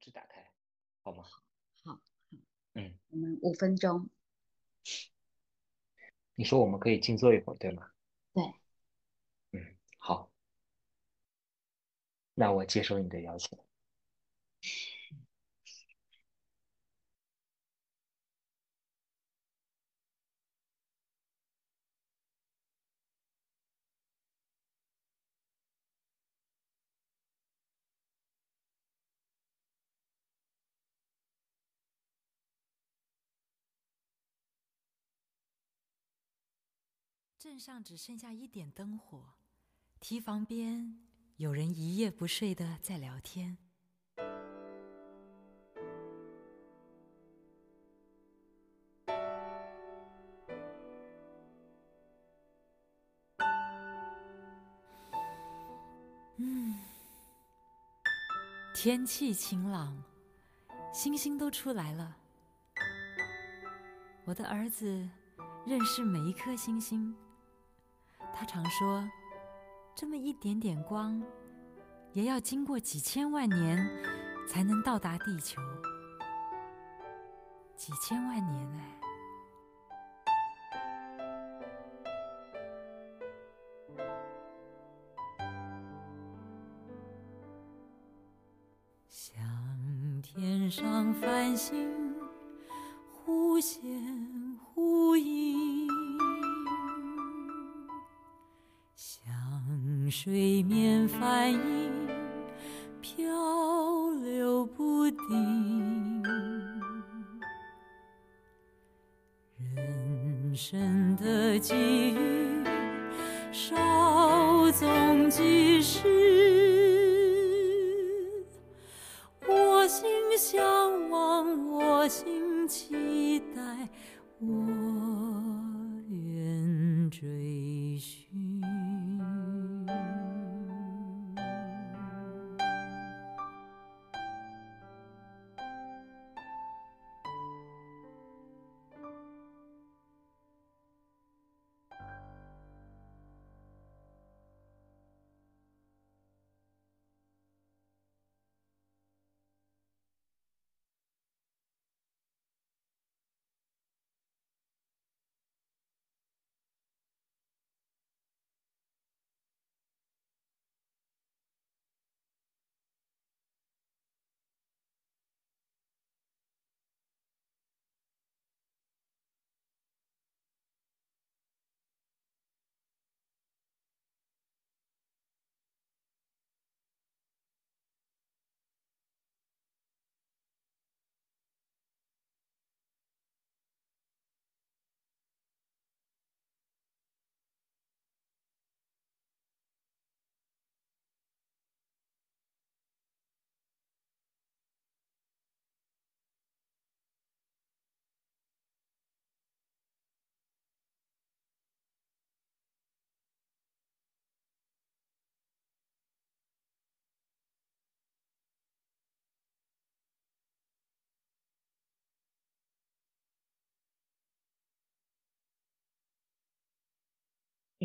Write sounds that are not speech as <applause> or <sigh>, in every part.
制打开，好吗？好，好，嗯，我们五分钟。你说我们可以静坐一会儿，对吗？对，嗯，好，那我接受你的邀请。镇上只剩下一点灯火，堤防边有人一夜不睡的在聊天。嗯，天气晴朗，星星都出来了。我的儿子认识每一颗星星。他常说：“这么一点点光，也要经过几千万年才能到达地球。几千万年哎！”像天上繁星，忽现水面反应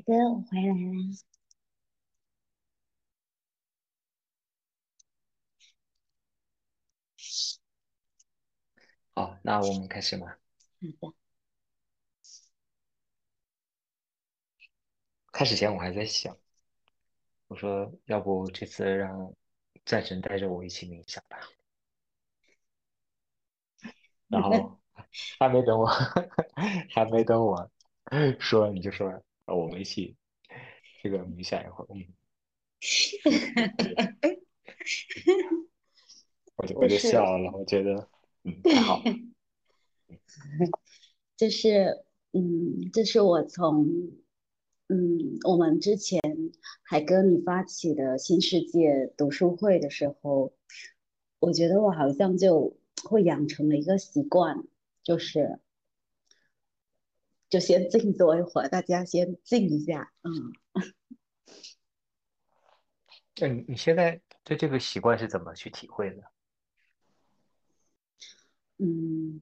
哥，我回来啦。好，那我们开始吗？好的。开始前我还在想，我说要不这次让战神带着我一起冥想吧。然后 <laughs> 还没等我，<laughs> 还没等我说，你就说我们一起这个冥想一会儿。嗯，<laughs> 我就我就笑了，我觉得嗯还好。就是嗯，这是我从嗯我们之前海哥你发起的新世界读书会的时候，我觉得我好像就会养成了一个习惯，就是就先静坐一会儿，大家先静一下，嗯。那你你现在对这个习惯是怎么去体会的？嗯，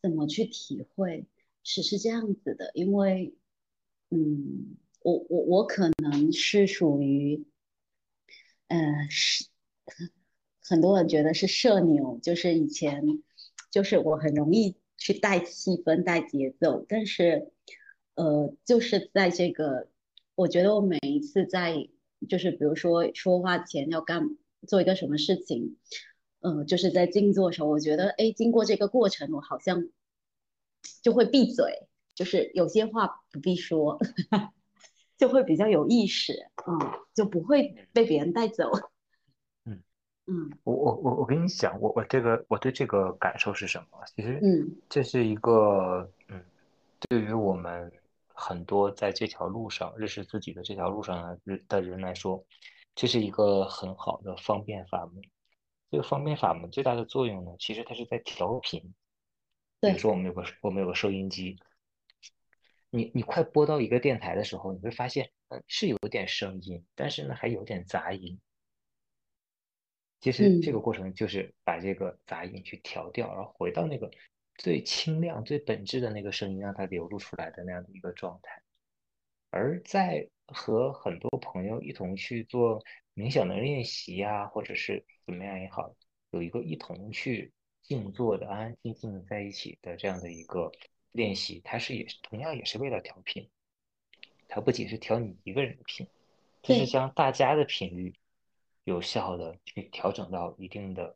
怎么去体会？是是这样子的，因为，嗯，我我我可能是属于，呃，是很多人觉得是社牛，就是以前就是我很容易去带气氛、带节奏，但是呃，就是在这个，我觉得我每一次在就是比如说说话前要干做一个什么事情，呃，就是在静坐的时候，我觉得哎，经过这个过程，我好像就会闭嘴，就是有些话不必说，<laughs> 就会比较有意识，嗯，就不会被别人带走。嗯嗯我我我我跟你讲，我我这个我对这个感受是什么？其实嗯这是一个嗯，对于我们很多在这条路上认识自己的这条路上的人的人来说，这是一个很好的方便法门。这个方便法门最大的作用呢，其实它是在调频。比如说我们有个我们有个收音机，你你快播到一个电台的时候，你会发现，嗯，是有点声音，但是呢还有点杂音。其实这个嗯过程就是把这个杂音去调掉，然后回到那个最清亮、最本质的那个声音，让它流露出来的那样的一个状态。而在和很多朋友一同去做冥想的练习呀、或者是怎么样也好，有一个一同去静坐的、安安静静的在一起的这样的一个练习，它是也是同样也是为了调频，它不仅是调你一个人的频，就是将大家的频率有效的去调整到一定的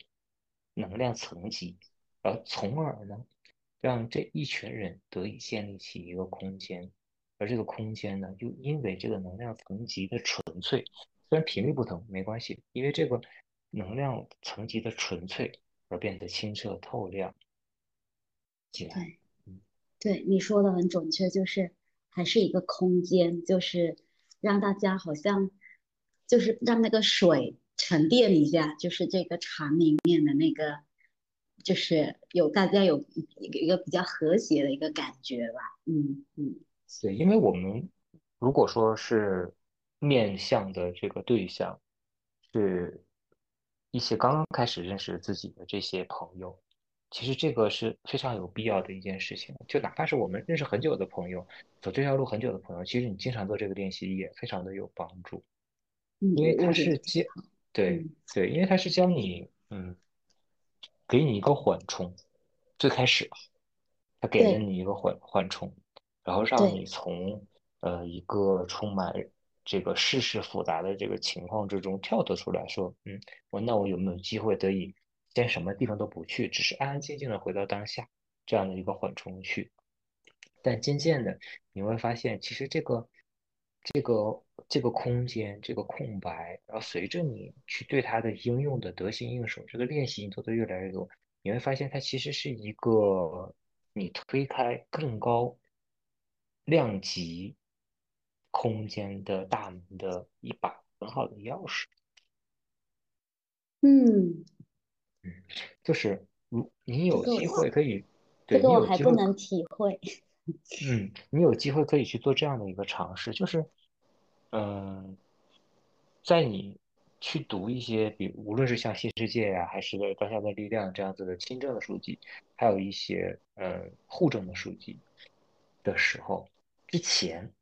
能量层级，而从而呢，让这一群人得以建立起一个空间。而这个空间呢，又因为这个能量层级的纯粹，虽然频率不同没关系，因为这个能量层级的纯粹而变得清澈透亮起来。对嗯对，你说的很准确，就是还是一个空间，就是让大家好像就是让那个水沉淀一下，就是这个场里面的那个，就是有大家有一个一个比较和谐的一个感觉吧。嗯嗯对，因为我们如果说是面向的这个对象是一些刚刚开始认识自己的这些朋友，其实这个是非常有必要的一件事情。就哪怕是我们认识很久的朋友，走这条路很久的朋友，其实你经常做这个练习也非常的有帮助，因为它我我觉得是教，对嗯对，因为它是教你，嗯，给你一个缓冲，最开始它给了你一个缓缓冲，然后让你从呃一个充满这个世事复杂的这个情况之中跳脱出来，说，嗯，我那我有没有机会得以先什么地方都不去，只是安安静静的回到当下这样的一个缓冲去？但渐渐的你会发现，其实这个这个这个空间这个空白，然后随着你去对它的应用的得心应手，这个练习你做的越来越多，你会发现它其实是一个你推开更高量级空间的大门的一把很好的钥匙。嗯嗯，就是如你有机会可以，对这个我还不能体会。嗯，你有机会可以去做这样的一个尝试，就是，嗯，在你去读一些，比无论是像《新世界》呀，还是《当下的力量》这样子的亲政的书籍，还有一些呃护政的书籍的时候，之前，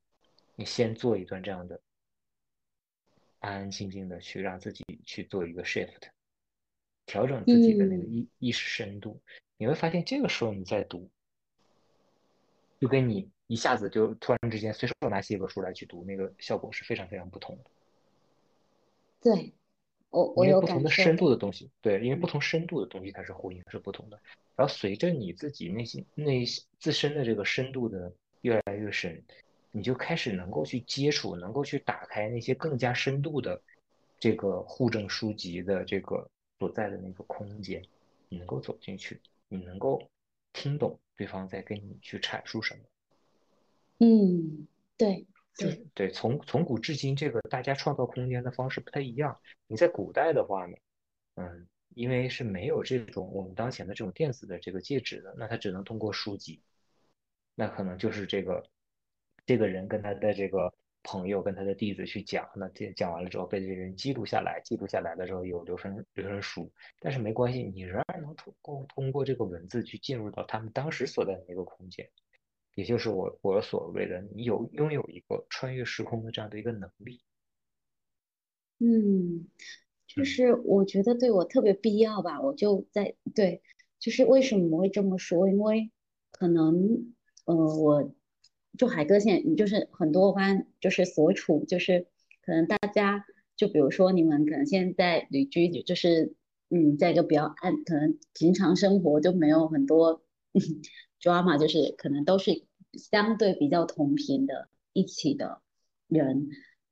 你先做一段这样的，安安静静的去让自己去做一个 shift，调整自己的那个嗯意意识深度，你会发现这个时候你在读。就跟你一下子就突然之间随手拿起一本书来去读，那个效果是非常非常不同的。对，我我有不同的。深度的东西，对，因为不嗯同深度的东西它是呼应是不同的。然后随着你自己内心内自身的这个深度的越来越深，你就开始能够去接触，能够去打开那些更加深度的这个互证书籍的这个所在的那个空间，你能够走进去，你能够听懂对方在跟你去阐述什么。嗯，对对，对，从从古至今，这个大家创造空间的方式不太一样。你在古代的话呢，嗯，因为是没有这种我们当前的这种电子的这个介质的，那他只能通过书籍。那可能就是这个这个人跟他的这个朋友跟他的弟子去讲，那这讲完了之后被这些人记录下来，记录下来的时候有留声留声书，但是没关系，你仍然能通过通过这个文字去进入到他们当时所在的那个空间。也就是我我所谓的，你有拥有一个穿越时空的这样的一个能力。嗯，就是我觉得对我特别必要吧，我就在对，就是为什么我会这么说？因为可能呃，我就海哥现在就是很多班就是所处，就是可能大家就比如说你们可能现在旅居，就是嗯，在一个比较安，可能平常生活就没有很多 <laughs> drama，就是可能都是相对比较同频的一起的人。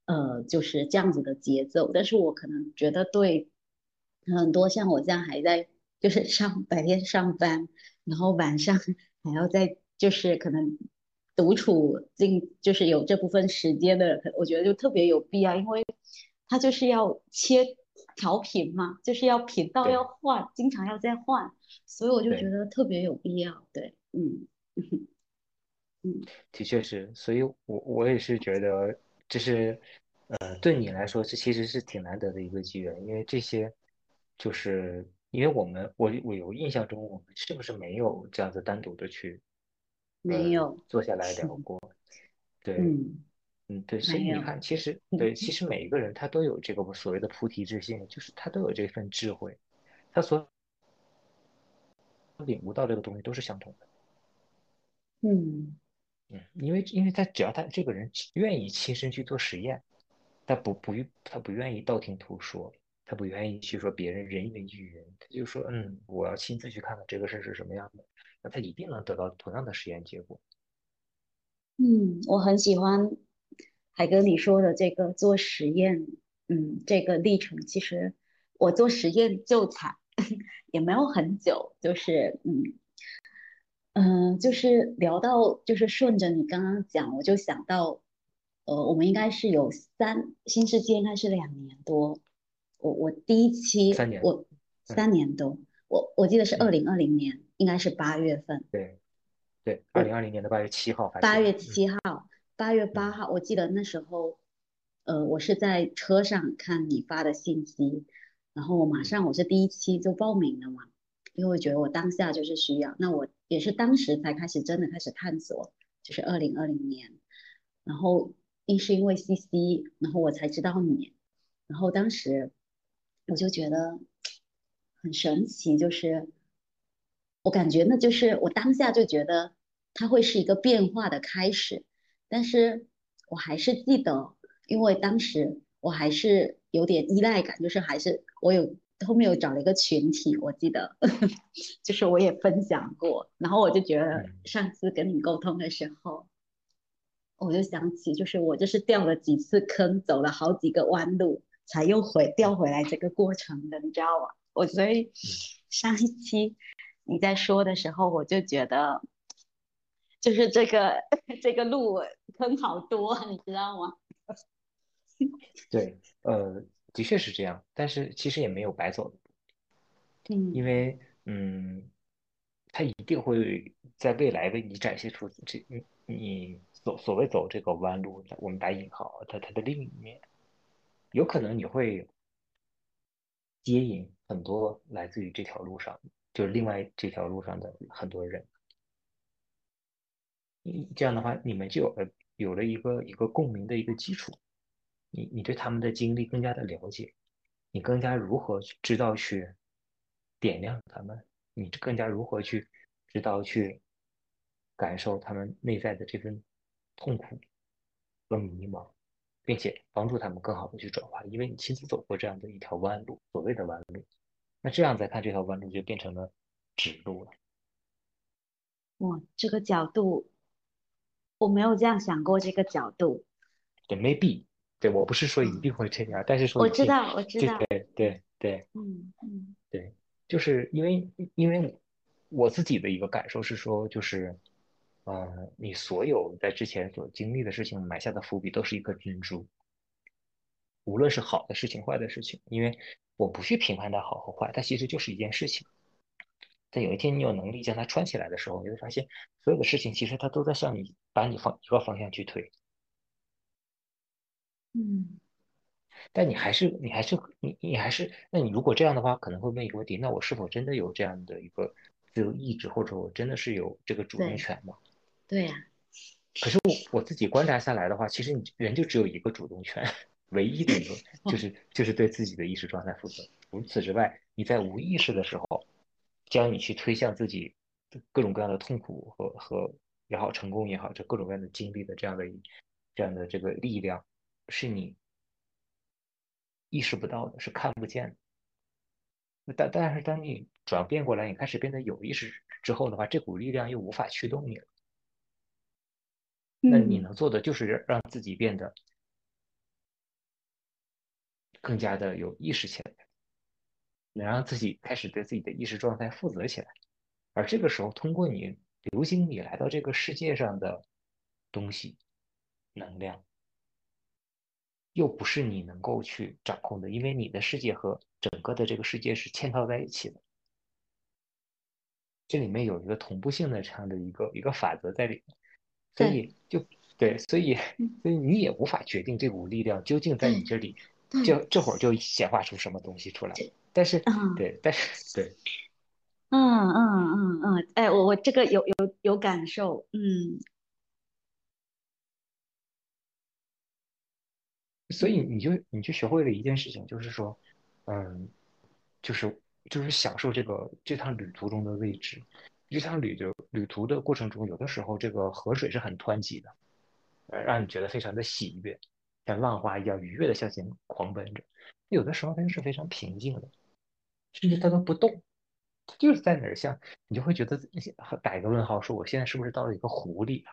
呃，就是这样子的节奏，但是我可能觉得对很多像我这样还在就是上白天上班，然后晚上还要在就是可能独处进就是有这部分时间的，我觉得就特别有必要，因为他就是要切调频嘛，就是要频道要换，经常要再换，所以我就觉得特别有必要。对，嗯 <laughs> 嗯，的确是，所以我我也是觉得。就是，呃，对你来说，这其实是挺难得的一个机缘，因为这些，就是因为我们，我我有印象中，我们是不是没有这样子单独的去，没有坐下来聊过？对，嗯嗯，对，所以你看，其实对，其实每一个人他都有这个所谓的菩提之心，就是他都有这份智慧，他所领悟到这个东西都是相同的，嗯。嗯，因为因为他只要他这个人愿意亲身去做实验，他不不他不愿意道听途说，他不愿意去说别人人云亦云，他就说嗯，我要亲自去看看这个事是什么样的，那他一定能得到同样的实验结果。嗯，我很喜欢海哥你说的这个做实验，嗯，这个历程其实我做实验就惨 <laughs> 也没有很久，就是嗯。嗯，就是聊到，就是顺着你刚刚讲，我就想到，呃，我们应该是有三新世界，应该是两年多。我我第一期，三年，我三年多，我我记得是二零二零年，应该是八月份。对，对，二零二零年的八月七号。八月七号，八月八号，我记得那时候，呃，我是在车上看你发的信息，然后我马上我是第一期就报名了嘛。因为我觉得我当下就是需要，那我也是当时才开始真的开始探索，就是二零二零年，然后一是因为 C C，然后我才知道你，然后当时我就觉得很神奇，就是我感觉那就是我当下就觉得它会是一个变化的开始，但是我还是记得，因为当时我还是有点依赖感，就是还是我有。后面有找了一个群体，我记得，<laughs> 就是我也分享过，然后我就觉得上次跟你沟通的时候，我就想起，就是我就是掉了几次坑，走了好几个弯路，才又回掉回来这个过程的，你知道吗？我所以上一期你在说的时候，我就觉得，就是这个 <laughs> 这个路坑好多，你知道吗？<laughs> 对，呃。的确是这样，但是其实也没有白走，嗯，因为嗯，他一定会在未来为你展现出这你你所所谓走这个弯路，我们打引号，它它的另一面，有可能你会接引很多来自于这条路上，就是另外这条路上的很多人，你这样的话，你们就有了有了一个一个共鸣的一个基础。你你对他们的经历更加的了解，你更加如何去知道去点亮他们，你更加如何去知道去感受他们内在的这份痛苦和迷茫，并且帮助他们更好的去转化，因为你亲自走过这样的一条弯路，所谓的弯路，那这样再看这条弯路就变成了直路了。哇，这个角度我没有这样想过，这个角度。对，maybe。对我不是说一定会这样，但是说我知道，我知道，对对对，嗯嗯，对，就是因为因为我自己的一个感受是说，就是，呃，你所有在之前所经历的事情埋下的伏笔都是一颗珍珠，无论是好的事情、坏的事情，因为我不去评判它好和坏，它其实就是一件事情。但有一天你有能力将它穿起来的时候，你会发现所有的事情其实它都在向你把你方一个方向去推。嗯，但你还是你还是你你还是，那你如果这样的话，可能会问一个问题：那我是否真的有这样的一个自由意志，或者我真的是有这个主动权吗？对呀。可是我我自己观察下来的话，其实你人就只有一个主动权，唯一的一个 <laughs> 就是就是对自己的意识状态负责。除此之外，你在无意识的时候，将你去推向自己各种各样的痛苦和和也好，成功也好，这各种各样的经历的这样的这样的这个力量，是你意识不到的，是看不见的。但但是当你转变过来，你开始变得有意识之后的话，这股力量又无法驱动你了。那你能做的就是让自己变得更加的有意识起来，能让自己开始对自己的意识状态负责起来。而这个时候，通过你流经你来到这个世界上的东西、能量，又不是你能够去掌控的，因为你的世界和整个的这个世界是嵌套在一起的。这里面有一个同步性的这样的一个一个法则在里面。所以就对，所以所以你也无法决定这股力量究竟在你这里，就这会儿就显化出什么东西出来。但是，对，但是对，嗯嗯嗯嗯，哎，我我这个有有有感受，嗯。所以你就你就学会了一件事情，就是说，嗯，就是就是享受这个这趟旅途中的位置。这趟旅的旅途的过程中，有的时候这个河水是很湍急的，呃，让你觉得非常的喜悦，像浪花一样愉悦的向前狂奔着。有的时候它又是非常平静的，甚至它都不动，它就是在哪儿，像你就会觉得打一个问号，说我现在是不是到了一个湖里啊？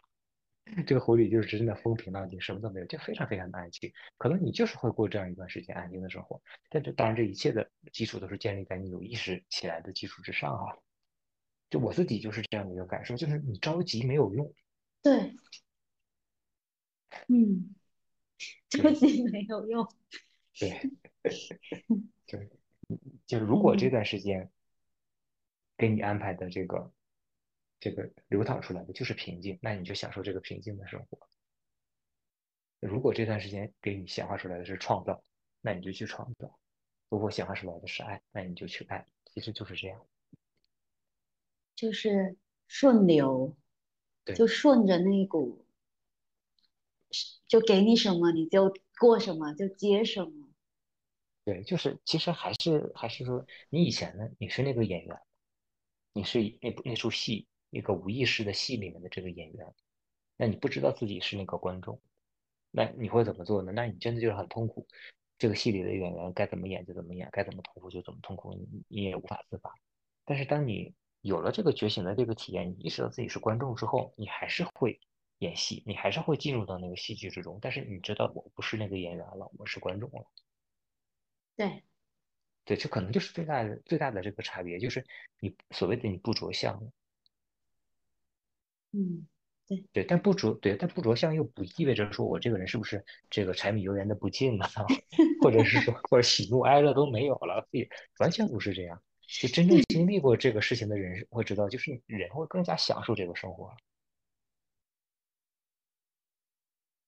<laughs> 这个湖里就是真的风平浪静，什么都没有，就非常非常的安静。可能你就是会过这样一段时间安静的生活，但这当然这一切的基础都是建立在你有意识起来的基础之上啊。就我自己就是这样的一个感受，就是你着急没有用。对，嗯，<laughs> 着急没有用。<laughs> 对，<laughs> 对，就是如果这段时间给你安排的这个这个流淌出来的就是平静，那你就享受这个平静的生活。如果这段时间给你显化出来的是创造，那你就去创造；如果显化出来的是爱，那你就去爱。其实就是这样。就是顺流，就顺着那股，就给你什么你就过什么，就接什么。对，就是其实还是还是说，你以前呢，你是那个演员，你是那那出戏那个无意识的戏里面的这个演员，那你不知道自己是那个观众，那你会怎么做呢？那你真的就是很痛苦。这个戏里的演员该怎么演就怎么演，该怎么痛苦就怎么痛苦，你你也无法自拔。但是当你有了这个觉醒的这个体验，你意识到自己是观众之后，你还是会演戏，你还是会进入到那个戏剧之中。但是你知道，我不是那个演员了，我是观众了。对，对，这可能就是最大的最大的这个差别，就是你所谓的你不着相。嗯，对对，但不着对，但不着相又不意味着说我这个人是不是这个柴米油盐的不进了，<laughs> 或者是说或者喜怒哀乐都没有了，所以完全不是这样。就真正经历过这个事情的人会知道，就是人会更加享受这个生活，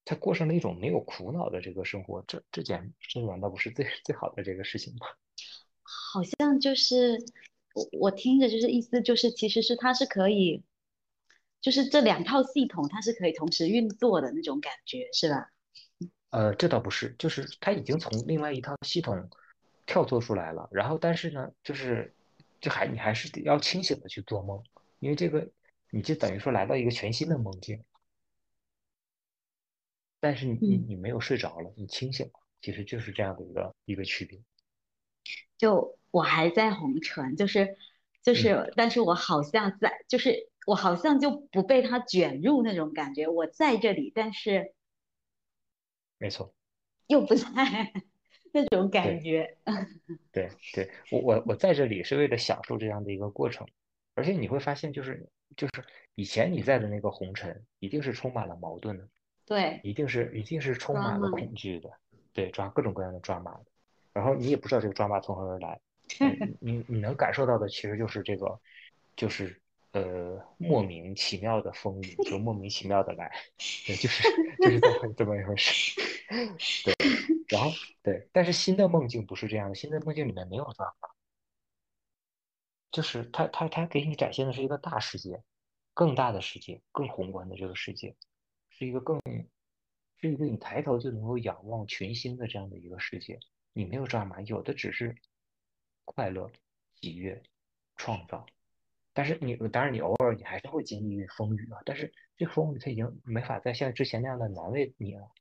他过上了一种没有苦恼的这个生活，这这简这难道不是最最好的这个事情吗？好像就是我我听着就是意思就是，其实是他是可以，就是这两套系统它是可以同时运作的那种感觉，是吧？呃，这倒不是，就是他已经从另外一套系统。跳脱出来了，然后但是呢，就是就还你还是得要清醒的去做梦，因为这个你就等于说来到一个全新的梦境，但是你你你没有睡着了，你清醒了，其实就是这样的一个一个区别。就我还在红尘，就是就是，但是我好像在，就是我好像就不被他卷入那种感觉，我在这里，但是没错，又不在。<laughs> 那种感觉，<laughs> 对对，我我我在这里是为了享受这样的一个过程，而且你会发现，就是就是以前你在的那个红尘，一定是充满了矛盾的，对，一定是一定是充满了恐惧的，对，抓各种各样的抓马的，然后你也不知道这个抓马从何而来，<laughs> 你你能感受到的其实就是这个，就是呃莫名其妙的风雨，就莫名其妙的来，<laughs> 对，就是就是这么这么一回事，对。然后对，但是新的梦境不是这样的，新的梦境里面没有抓马，就是他他他给你展现的是一个大世界，更大的世界，更宏观的这个世界，是一个更是一个你抬头就能够仰望群星的这样的一个世界。你没有抓马，有的只是快乐、喜悦、创造。但是你当然你偶尔你还是会经历风雨啊，但是这风雨它已经没法再像之前那样的难为你了。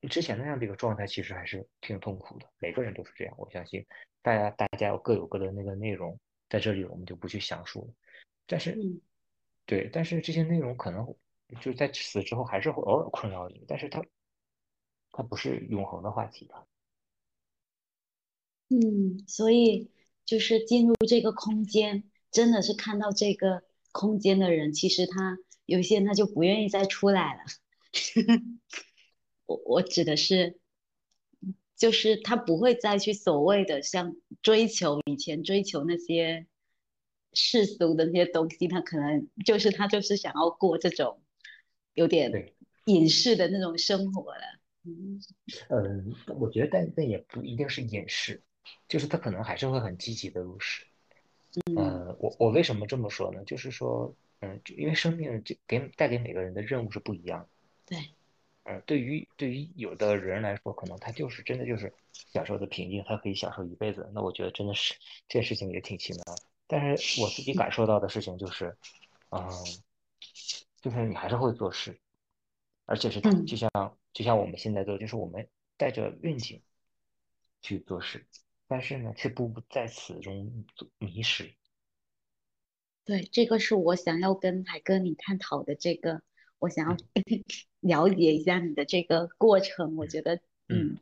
你之前那样的一个状态其实还是挺痛苦的，每个人都是这样。我相信大家大家各有各的那个内容，在这里我们就不去详述了。但是，对，但是这些内容可能就在死之后还是会偶尔困扰你，但是它它不是永恒的话题吧？嗯，所以就是进入这个空间，真的是看到这个空间的人，其实他有些他就不愿意再出来了。<laughs> 我我指的是，就是他不会再去所谓的像追求以前追求那些世俗的那些东西，他可能就是他就是想要过这种有点隐士的那种生活了。嗯，嗯，我觉得但但也不一定是隐士，就是他可能还是会很积极的入世。嗯，我我为什么这么说呢？就是说，嗯，因为生命就给带给每个人的任务是不一样的。对。嗯，对于对于有的人来说，可能他就是真的就是享受的平静，他可以享受一辈子。那我觉得真的是这件事情也挺奇妙。但是我自己感受到的事情就是，嗯，就是你还是会做事，而且是就像就像我们现在做，就是我们带着愿景去做事，但是呢，却不在此中迷失。对，这个是我想要跟海哥你探讨的这个。我想要 <laughs> 了解一下你的这个过程，我觉得，嗯，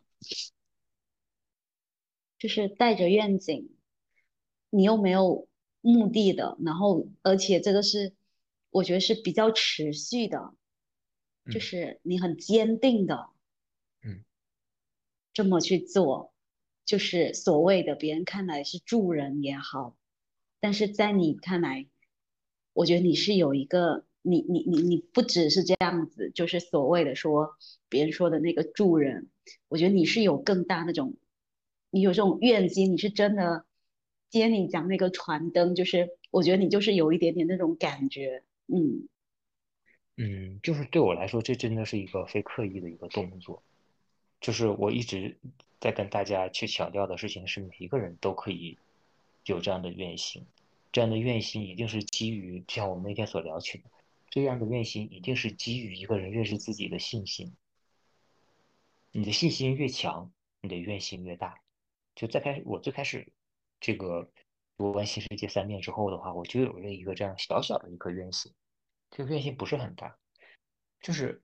就是带着愿景，你又没有目的的，然后而且这个是我觉得是比较持续的，就是你很坚定的，嗯，这么去做，就是所谓的别人看来是助人也好，但是在你看来，我觉得你是有一个。你你你你不只是这样子，就是所谓的说别人说的那个助人，我觉得你是有更大那种，你有这种愿心，你是真的。今天你讲那个传灯，就是我觉得你就是有一点点那种感觉，嗯嗯，就是对我来说，这真的是一个非刻意的一个动作，就是我一直在跟大家去强调的事情是，每一个人都可以有这样的愿心，这样的愿心一定是基于就像我们那天所聊起的。这样的愿心一定是基于一个人认识自己的信心。你的信心越强，你的愿心越大。就在开始，我最开始这个读完《新世界三遍》之后的话，我就有了一个这样小小的一颗愿心。这个愿心不是很大，就是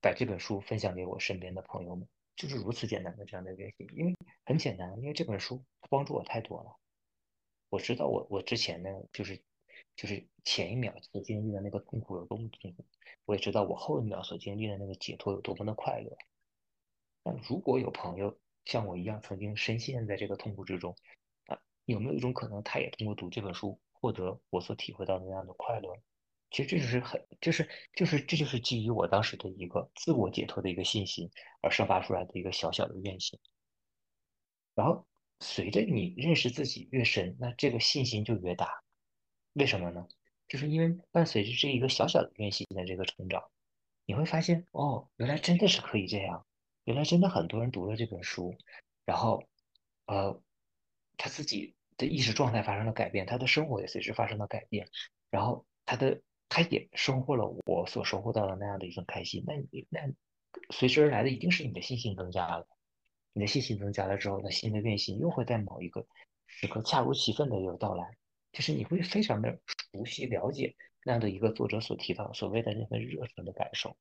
把这本书分享给我身边的朋友们，就是如此简单的这样的愿心。因为很简单，因为这本书帮助我太多了。我知道我我之前呢，就是。就是前一秒所经历的那个痛苦有多么痛苦，我也知道我后一秒所经历的那个解脱有多么的快乐。那如果有朋友像我一样曾经深陷在这个痛苦之中，有没有一种可能，他也通过读这本书获得我所体会到的那样的快乐？其实这就是很，就是就是这就是基于我当时的一个自我解脱的一个信心而生发出来的一个小小的愿心。然后随着你认识自己越深，那这个信心就越大。为什么呢？就是因为伴随着这一个小小的愿心的这个成长，你会发现哦，原来真的是可以这样，原来真的很多人读了这本书，然后，呃，他自己的意识状态发生了改变，他的生活也随之发生了改变，然后他的他也收获了我所收获到的那样的一份开心。那你那随之而来的一定是你的信心增加了，你的信心增加了之后，那新的变心又会在某一个时刻恰如其分的有到来。就是你会非常的熟悉了解那样的一个作者所提到所谓的那份热忱的感受，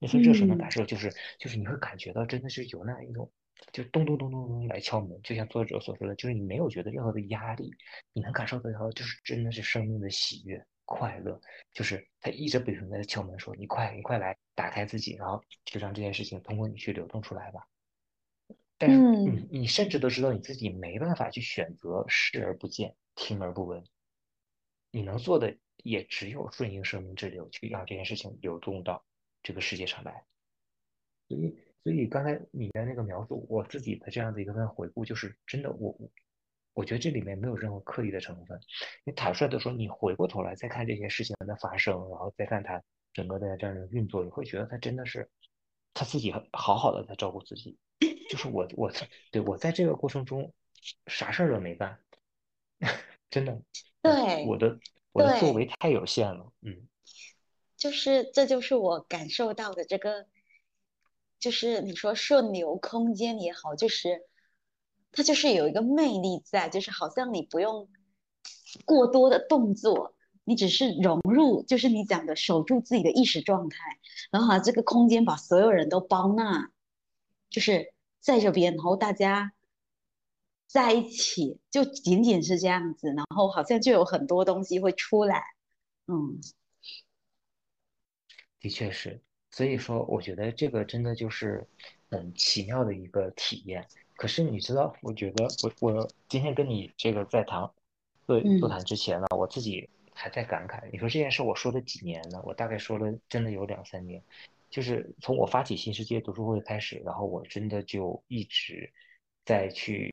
那份热忱的感受就是就是你会感觉到真的是有那样一种就咚咚咚咚咚来敲门，就像作者所说的，就是你没有觉得任何的压力，你能感受得到就是真的是生命的喜悦快乐，就是他一直不停的敲门说你快你快来打开自己，然后就让这件事情通过你去流动出来吧。但是你你甚至都知道你自己没办法去选择视而不见。听而不闻，你能做的也只有顺应生命之流，去让这件事情流动到这个世界上来。所以，所以刚才你的那个描述，我自己的这样的一个份回顾，就是真的，我我我觉得这里面没有任何刻意的成分。你坦率的说，你回过头来再看这些事情的发生，然后再看它整个的这样的运作，你会觉得它真的是他自己好好的在照顾自己，就是我我对我在这个过程中啥事儿都没干，<laughs> 真的，对，我的我的作为太有限了，嗯，就是这就是我感受到的这个，就是你说顺流空间也好，就是它就是有一个魅力在，就是好像你不用过多的动作。你只是融入，就是你讲的守住自己的意识状态，然后这个空间把所有人都包纳，就是在这边，然后大家在一起，就仅仅是这样子，然后好像就有很多东西会出来，嗯，的确是，所以说我觉得这个真的就是很奇妙的一个体验。可是你知道，我觉得我我今天跟你这个在谈对座谈之前呢，我自己。还在感慨，你说这件事我说了几年呢？我大概说了真的有两三年，就是从我发起新世界读书会开始，然后我真的就一直在去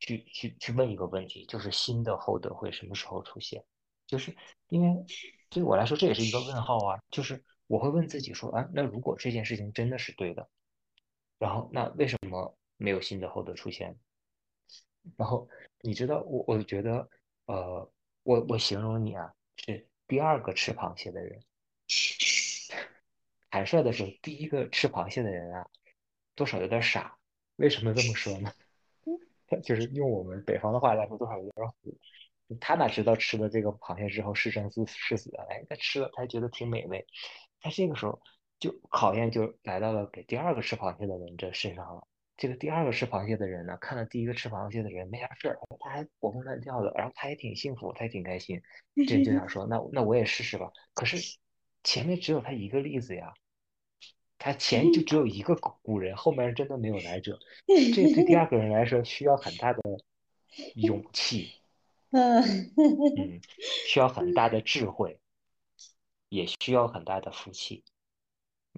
去去去问一个问题，就是新的厚德会什么时候出现？就是因为对我来说这也是一个问号啊，就是我会问自己说啊，那如果这件事情真的是对的，然后那为什么没有新的厚德出现？然后你知道我我觉得呃。我我形容你啊，是第二个吃螃蟹的人。坦率的说，第一个吃螃蟹的人啊，多少有点傻。为什么这么说呢？<laughs> 就是用我们北方的话来说，多少有点虎。他哪知道吃了这个螃蟹之后是生是是死？哎，他吃了，他觉得挺美味。他这个时候就考验就来到了给第二个吃螃蟹的人这身上了。这个第二个吃螃蟹的人呢，看到第一个吃螃蟹的人没啥事儿，他还活蹦乱跳的，然后他也挺幸福，他也挺开心，这就想说，那那我也试试吧。可是前面只有他一个例子呀，他前就只有一个古人，后面真的没有来者。这对第二个人来说需要很大的勇气，嗯嗯，<laughs> 需要很大的智慧，也需要很大的福气。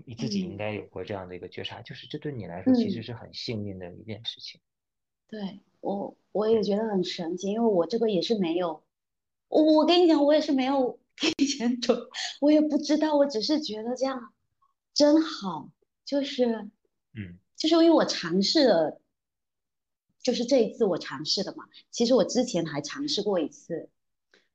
你自己应该有过这样的一个觉察，就是这对你来说其实是很幸运的一件事情。对我，我也觉得很神奇，因为我这个也是没有，我我跟你讲，我也是没有提前准，我也不知道，我只是觉得这样真好，就是嗯，就是因为我尝试了，就是这一次我尝试的嘛。其实我之前还尝试过一次，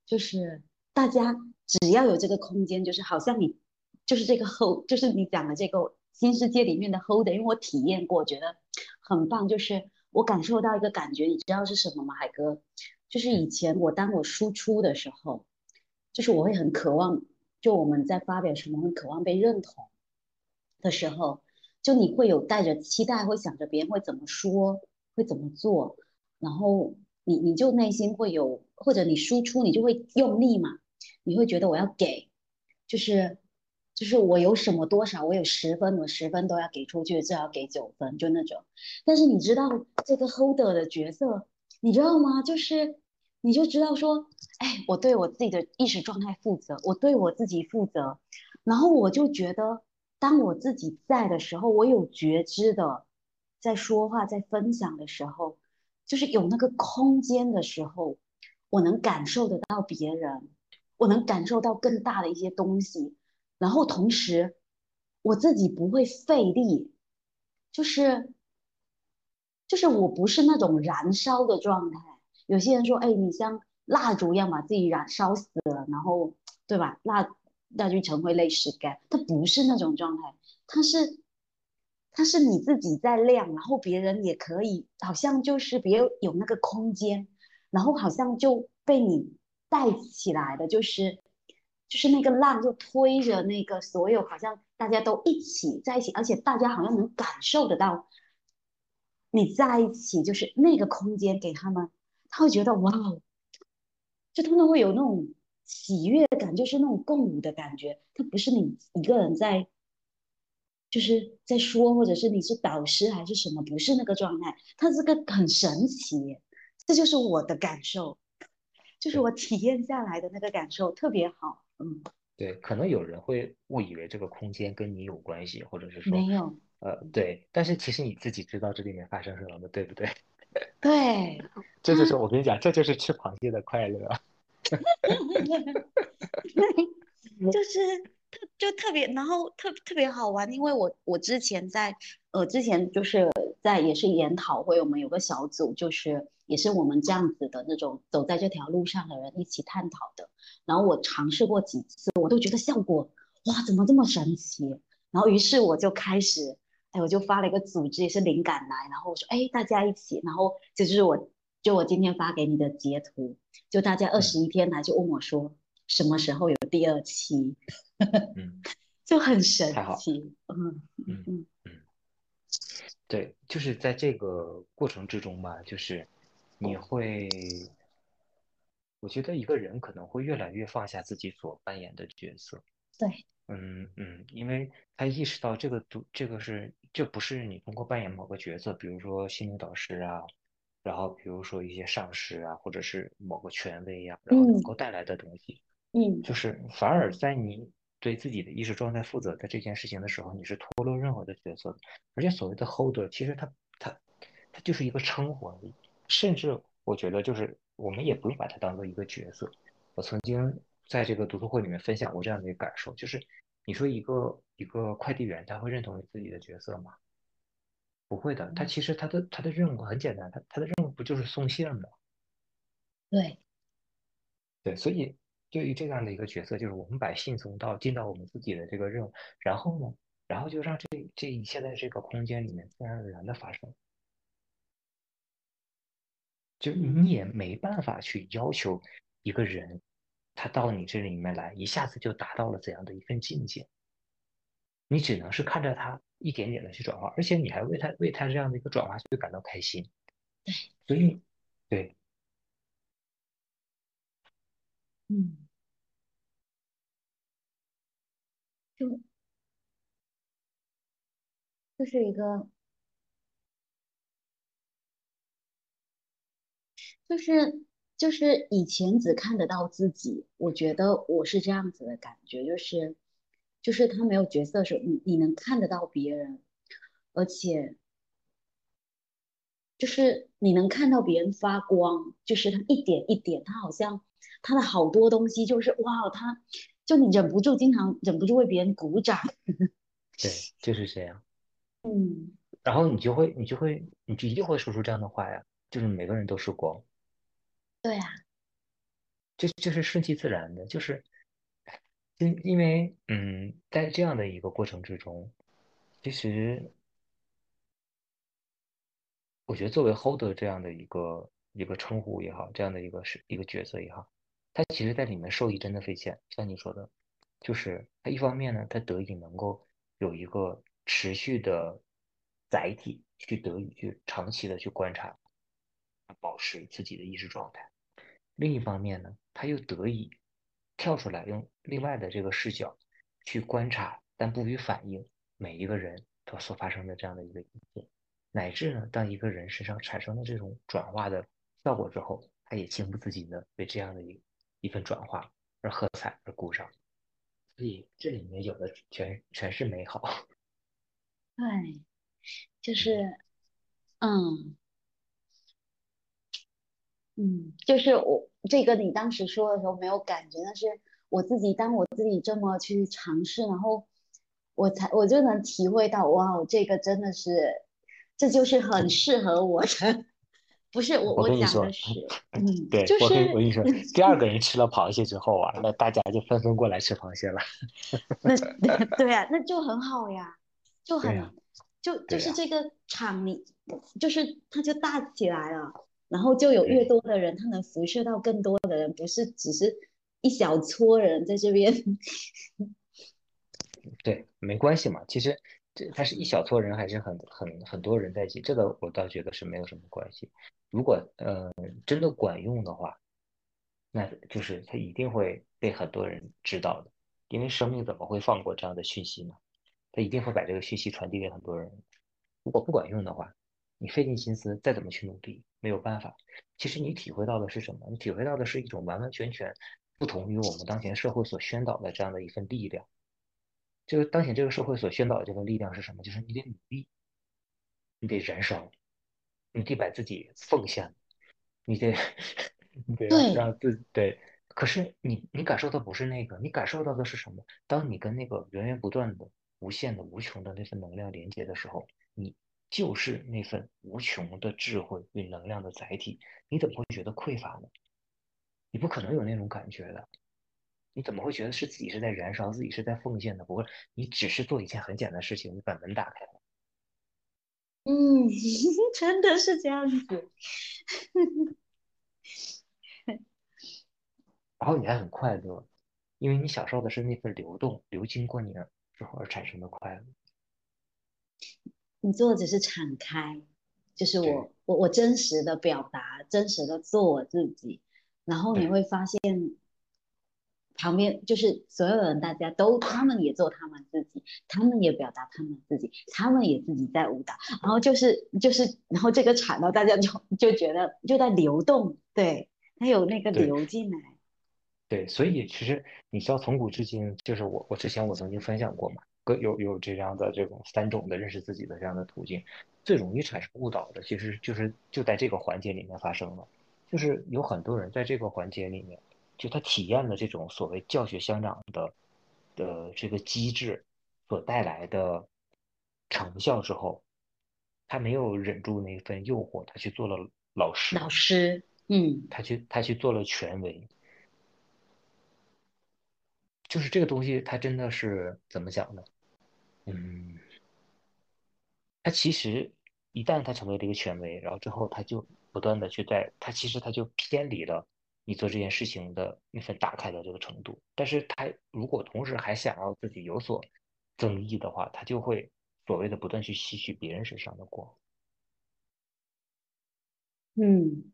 就是大家只要有这个空间，就是好像你。就是这个 hold，就是你讲的这个新世界里面的 hold，因为我体验过，觉得很棒。就是我感受到一个感觉，你知道是什么吗，海哥？就是以前我当我输出的时候，就是我会很渴望，就我们在发表什么，很渴望被认同的时候，就你会有带着期待，会想着别人会怎么说，会怎么做，然后你你就内心会有，或者你输出你就会用力嘛，你会觉得我要给，就是。就是我有什么多少，我有十分，我十分都要给出去，至少给九分，就那种。但是你知道这个 holder 的角色，你知道吗？就是你就知道说，哎，我对我自己的意识状态负责，我对我自己负责。然后我就觉得，当我自己在的时候，我有觉知的在说话，在分享的时候，就是有那个空间的时候，我能感受得到别人，我能感受到更大的一些东西。然后同时，我自己不会费力，就是，就是我不是那种燃烧的状态。有些人说，哎，你像蜡烛一样把自己燃烧死了，然后，对吧？蜡那就成灰泪始干。它不是那种状态，它是，它是你自己在亮，然后别人也可以，好像就是别有那个空间，然后好像就被你带起来的，就是。就是那个浪就推着那个所有，好像大家都一起在一起，而且大家好像能感受得到你在一起，就是那个空间给他们，他会觉得哇哦，就他们会有那种喜悦感，就是那种共舞的感觉。他不是你一个人在，就是在说，或者是你是导师还是什么，不是那个状态，他这个很神奇，这就是我的感受，就是我体验下来的那个感受特别好。嗯，对，可能有人会误以为这个空间跟你有关系，或者是说没有，呃，对，但是其实你自己知道这里面发生什么的，对不对？<laughs> 对，这就是我跟你讲，这就是吃螃蟹的快乐。<laughs> <laughs> 就是特就特别，然后特特别好玩，因为我我之前在呃之前就是在也是研讨会，我们有个小组，就是也是我们这样子的那种走在这条路上的人一起探讨的。然后我尝试过几次，我都觉得效果哇，怎么这么神奇？然后于是我就开始，哎，我就发了一个组织，也是灵感来，然后我说，哎，大家一起，然后这就是我就我今天发给你的截图，就大家二十一天来就问我说，什么时候有第二期？嗯，<laughs> 就很神奇，嗯嗯。嗯。嗯，对，就是在这个过程之中吧，就是你会，我觉得一个人可能会越来越放下自己所扮演的角色。对，嗯嗯，因为他意识到这个读这个是这不是你通过扮演某个角色，比如说心理导师啊，然后比如说一些上师啊，或者是某个权威呀、然后能嗯。够带来的东西，嗯。就是反而在你对自己的意识状态负责的这件事情的时候，你是脱落任何的角色的。而且所谓的 holder，其实它它它就是一个称呼而已，甚至我觉得就是我们也不用把它当做一个角色。我曾经在这个读书会里面分享过这样的一个感受，就是你说一个一个快递员他会认同于自己的角色吗？不会的，他其实他的他的任务很简单，他他的任务不就是送信吗？对，对，所以对于这样的一个角色，就是我们把信从到进到我们自己的这个任务，然后呢，然后就让这这一切在这个空间里面自然而然的发生。就你也没办法去要求一个人，他到你这里面来，一下子就达到了怎样的一份境界。你只能是看着他一点点的去转化，而且你还为他为他这样的一个转化去感到开心。对，所以对，嗯，就就是一个，就是就是以前只看得到自己，我觉得我是这样子的感觉，就是就是他没有角色的时候，你你能看得到别人，而且就是你能看到别人发光，就是他一点一点，他好像他的好多东西就是哇，他就你忍不住经常忍不住为别人鼓掌，<laughs> 对，就是这样。嗯，然后你就会，你就会，你就一定会说出这样的话呀，就是每个人都是光，对啊，这就是顺其自然的，就是因因为嗯，在这样的一个过程之中，其实我觉得作为 holder 这样的一个一个称呼也好，这样的一个是一个角色也好，他其实在里面受益真的匪浅，像你说的，就是他一方面呢，他得以能够有一个持续的载体去得以去长期的去观察，保持自己的意识状态。另一方面呢，他又得以跳出来，用另外的这个视角去观察，但不予反应每一个人他所发生的这样的一个一切，乃至呢，当一个人身上产生了这种转化的效果之后，他也情不自禁的为这样的一一份转化而喝彩而鼓掌。所以这里面有的全全是美好。<laughs> 对，就是嗯嗯，就是我这个你当时说的时候没有感觉，但是我自己当我自己这么去尝试，然后我才我就能体会到，哇，这个真的是，这就是很适合我的。不是我，我跟你说嗯，<laughs> 对，就我跟我跟你说，<laughs> 第二个人吃了螃蟹之后啊，那大家就纷纷过来吃螃蟹了。那 <laughs> 对啊，那就很好呀，就很就就是这个场你就是它就大起来了，然后就有越多的人，他能辐射到更多的人，不是只是一小撮人在这边。对，没关系嘛。其实这他是一小撮人，还是很很很多人在一起，这个我倒觉得是没有什么关系。如果呃真的管用的话，那就是他一定会被很多人知道的，因为生命怎么会放过这样的讯息呢？他一定会把这个讯息传递给很多人。如果不管用的话，你费尽心思再怎么去努力，没有办法。其实你体会到的是什么？你体会到的是一种完完全全不同于我们当前社会所宣导的这样的一份力量。这个当前这个社会所宣导的这个力量是什么？就是你得努力，你得燃烧，你得把自己奉献，你得你得让自对可是你你感受的不是那个，你感受到的是什么？当你跟那个源源不断的、无限的、无穷的那份能量连接的时候，你就是那份无穷的智慧与能量的载体。你怎么会觉得匮乏呢？你不可能有那种感觉的。你怎么会觉得是自己是在燃烧，自己是在奉献的？不会，你只是做一件很简单的事情，你把门打开了。嗯，<laughs> 真的是这样子。<laughs> 然后你还很快乐，因为你享受的是那份流动，流经过你之后而产生的快乐。你做的只是敞开，就是我我我真实的表达，真实的做我自己，然后你会发现，旁边就是所有人，大家都他们也做他们自己，他们也表达他们自己，他们也自己在舞蹈，然后就是就是，然后这个场呢，大家就就觉得就在流动，对，它有那个流进来，对，所以其实你知道，从古至今，就是我我之前我曾经分享过嘛，各有有这样的这种三种的认识自己的这样的途径，最容易产生误导的，其实就是就在这个环节里面发生了，就是有很多人在这个环节里面，就他体验了这种所谓教学相长的的这个机制所带来的成效之后，他没有忍住那份诱惑，他去做了老师，老师，嗯他去他去做了权威。就是这个东西，他真的是怎么讲呢？嗯，他其实一旦他成为了一个权威，然后之后他就不断的去在，他其实他就偏离了你做这件事情的那份打开的这个程度。但是他如果同时还想要自己有所增益的话，他就会所谓的不断去吸取别人身上的光。嗯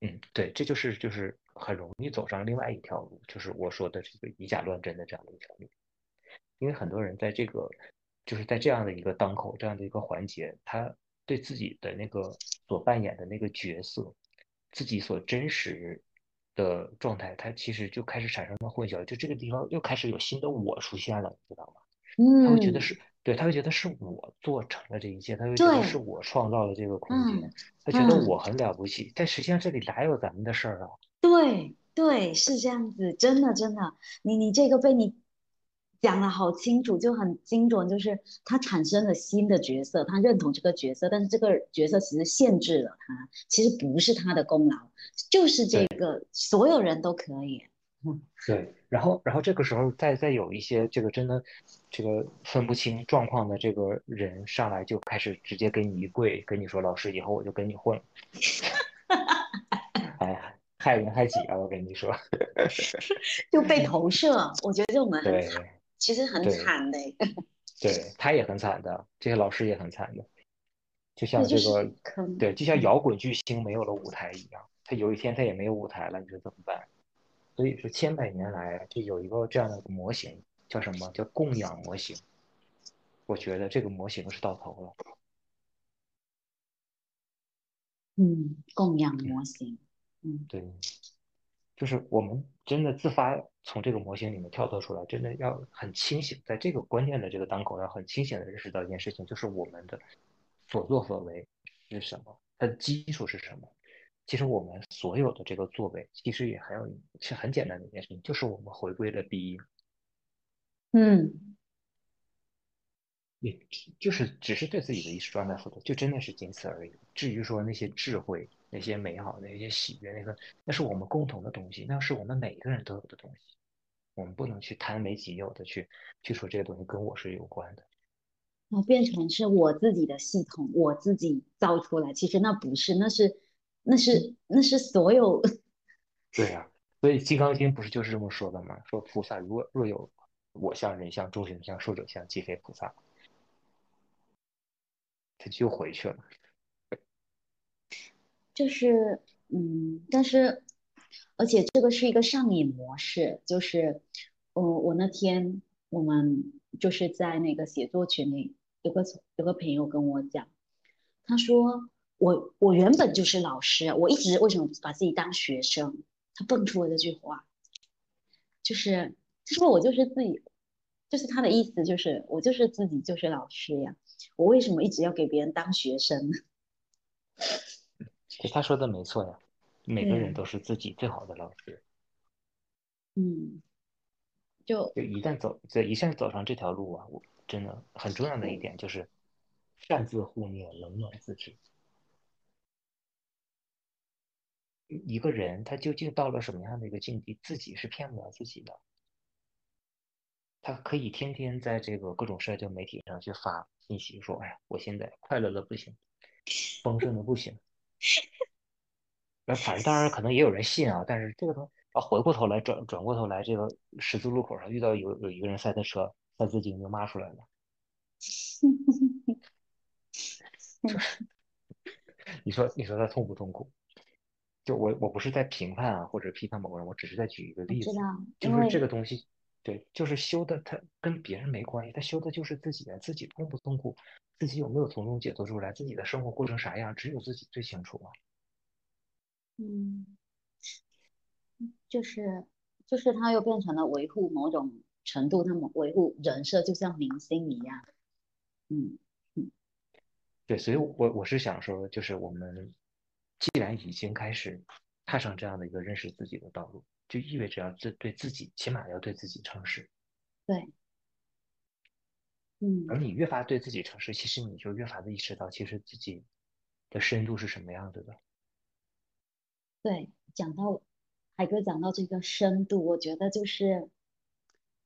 嗯，对，这就是就是很容易走上另外一条路，就是我说的这个以假乱真的这样的一条路。因为很多人在这个就是在这样的一个当口这样的一个环节，他对自己的那个所扮演的那个角色，自己所真实的状态，他其实就开始产生了混淆，就这个地方又开始有新的我出现了，你知道吗？他会觉得嗯，是对，他会觉得是我做成了这一切，他会觉得是，我创造了这个空间，嗯他觉得嗯。我很了不起，但实际上这里哪有咱们的事儿啊？对对，是这样子，真的真的，你你这个被你讲的好清楚，就很精准，就是他产生了新的角色，他认同这个角色，但是这个角色其实限制了他，其实不是他的功劳，就是这。个所有人都可以，嗯对，然后，然后这个时候再再有一些这个真的这个分不清状况的这个人上来就开始直接给你一跪，跟你说老师以后我就跟你混了，<laughs> 哎呀，害人害己啊！我跟你说，<laughs> 就被投射，我觉得这种人很惨，对其实很惨的，<laughs> 对，他也很惨的，这些老师也很惨的，就像这个坑，对，就像嗯摇滚巨星没有了舞台一样，他有一天他也没有舞台了，你说怎么办？所以说千百年来就有一个这样的模型，叫什么？叫供养模型。我觉得这个模型是到头了。嗯，供养嗯，模型，嗯对，就是我们真的自发从这个模型里面跳脱出来，真的要很清醒，在这个关键的这个当口，要很清醒的认识到一件事情，就是我们的所作所为是什么，它的基础是什么。其实我们所有的这个作为，其实也还有是很简单的一件事情，就是我们回归了第一，嗯也就是只是对自己的意识状态负责，就真的是仅此而已。至于说那些智慧、那些美好的、那些喜悦，那个那是我们共同的东西，那是我们每个人都有的东西。我们不能去贪为己有的去去说这个东西跟我是有关的。那变成是我自己的系统，我自己造出来，其实那不是，那是那是那是所有，对呀、所以《金刚经》不是就是这么说的吗？说菩萨若若有我相、人相、众生相、寿者相，即非菩萨。他就回去了。就是嗯，但是而且这个是一个上瘾模式，就是呃，我那天我们就是在那个写作群里，有个有个朋友跟我讲，他说我我原本就是老师，我一直为什么把自己当学生？他蹦出了这句话，就是他说我就是自己，就是他的意思就是我就是自己就是老师呀，我为什么一直要给别人当学生呢？就他说的没错呀，每个人都是自己最好的老师。嗯，就就一旦走，这一下走上这条路啊，我真的很重要的一点就是擅自护念，冷暖自知。一个人他究竟到了什么样的一个境地，自己是骗不了自己的。他可以天天在这个各种社交媒体上去发信息，说：“哎呀，我现在快乐的不行，丰盛的不行。”那反正当然可能也有人信啊，但是这个东啊，回过头来转转过头来，这个十字路口上遇到有有一个人塞他车，他自己就骂出来了。<laughs> 你说你说他痛不痛苦？就我我不是在评判啊或者批判某个人，我只是在举一个例子，就是这个东西。对，就是修的，他跟别人没关系，他修的就是自己，自己痛不痛苦，自己有没有从中解脱出来，自己的生活过成啥样，只有自己最清楚啊。嗯，就是就是他又变成了维护某种程度，那么维护人设，就像明星一样。嗯嗯，对，所以我我是想说，就是我们既然已经开始踏上这样的一个认识自己的道路。就意味着要自对自己，起码要对自己诚实。对，嗯。而你越发对自己诚实，其实你就越发的意识到，其实自己的深度是什么样子的。对，讲到海哥讲到这个深度，我觉得就是，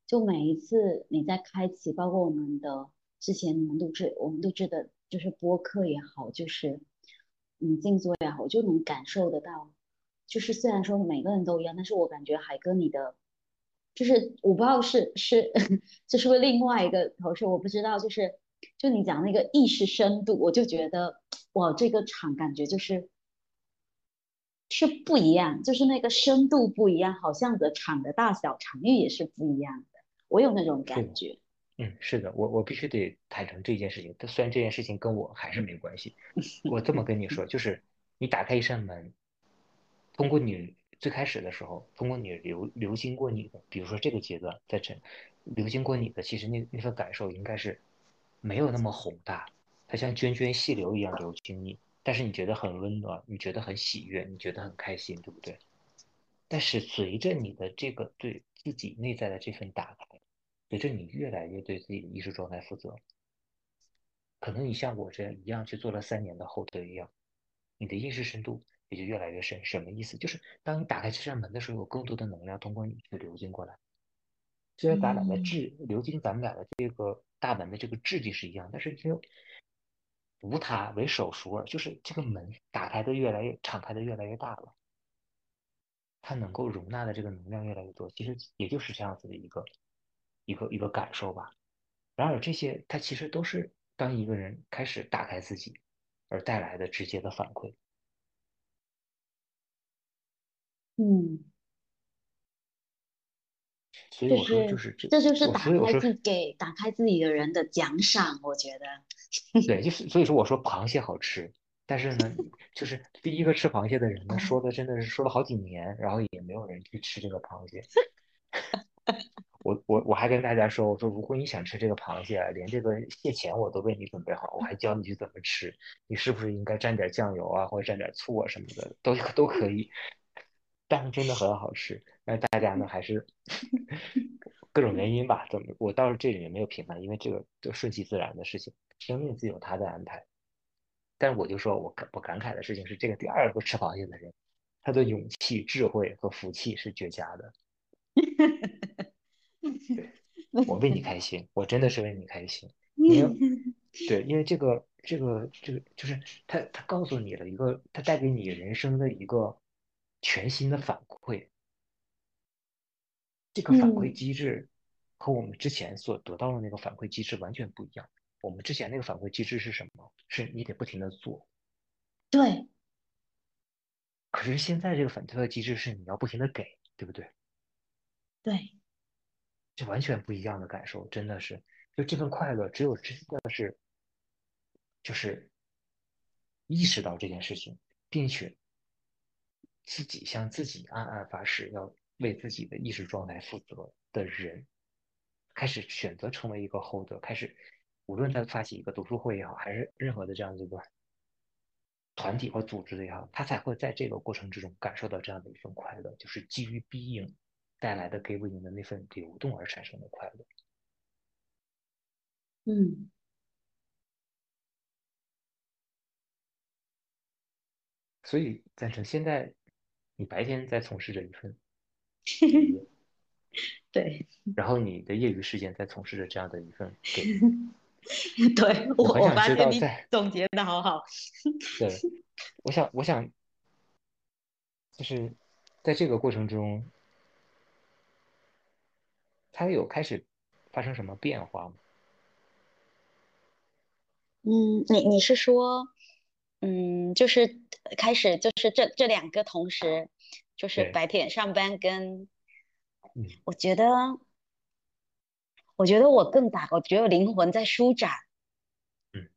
就每一次你在开启，包括我们的之前你们录制，我们录制的就是播客也好，就是你静坐也好，就能感受得到。就是虽然说每个人都一样，但是我感觉海哥你的，就是我不知道是是 <laughs> 这是不是另外一个投射，我不知道。就是就你讲那个意识深度，我就觉得哇，这个场感觉就是是不一样，就是那个深度不一样，好像的场的大小场域也是不一样的。我有那种感觉。嗯，是的，我我必须得坦诚这件事情。但虽然这件事情跟我还是没关系，我这么跟你说，就是你打开一扇门。通过你最开始的时候，通过你流流经过你的，比如说这个阶段在这流经过你的，其实那那份感受应该是没有那么宏大，它像涓涓细流一样流经你，但是你觉得很温暖，你觉得很喜悦，你觉得很开心，对不对？但是随着你的这个对自己内在的这份打开，随着你越来越对自己的意识状态负责，可能你像我这样一样去做了三年的后德一样，你的意识深度。也就越来越深，什么意思？就是当你打开这扇门的时候，有更多的能量通过你去流经过来。虽然咱俩的质流经咱们俩的这个大门的这个质地是一样，但是因为无它为首熟就是这个门打开的越来越敞开的越来越大了，它能够容纳的这个能量越来越多。其实也就是这样子的一个一个一个感受吧。然而这些它其实都是当一个人开始打开自己而带来的直接的反馈。嗯，所以我说就是这，这就是打开自给打开自己的人的奖赏，我觉得。<laughs> 对，就是所以说我说螃蟹好吃，但是呢，就是第一个吃螃蟹的人呢，说的真的是说了好几年，然后也没有人去吃这个螃蟹。<laughs> 我我我还跟大家说，我说如果你想吃这个螃蟹，连这个蟹钳我都为你准备好，我还教你去怎么吃，你是不是应该蘸点酱油啊，或者蘸点醋啊什么的，都都可以。但是真的很好吃，那大家呢还是 <laughs> 各种原因吧？怎么我倒是这里面没有评判，因为这个就顺其自然的事情，生命自有他的安排。但是我就说我感我感慨的事情是，这个第二个吃螃蟹的人，他的勇气、智慧和福气是绝佳的。<laughs> 对，我为你开心，我真的是为你开心。<laughs> 因为对，因为这个这个这个就是他他告诉你了一个，他带给你人生的一个。全新的反馈，这个反馈机制和我们之前所得到的那个反馈机制完全不一样。我们之前那个反馈机制是什么？是你得不停的做。对。可是现在这个反馈机制是你要不停的给，对不对？对。就完全不一样的感受，真的是，就这份快乐，只有真的是，就是意识到这件事情，并且。自己向自己暗暗发誓要为自己的意识状态负责的人，开始选择成为一个后德，开始无论他发起一个读书会也好，还是任何的这样一个团体或组织也好，他才会在这个过程之中感受到这样的一份快乐，就是基于 being 带来的给予你的那份流动而产生的快乐。嗯，所以赞成现在你白天在从事着一份 <laughs> 对，然后你的业余时间在从事着这样的一份给 <laughs> 予。对我我发现你 <laughs> 总结的好好。对，我想，我想，就是在这个过程中，它有开始发生什么变化吗？嗯，你你是说，嗯，就是开始就是这这两个同时，就是白天上班跟，嗯。我觉得，我觉得我更大，我觉得灵魂在舒展，嗯，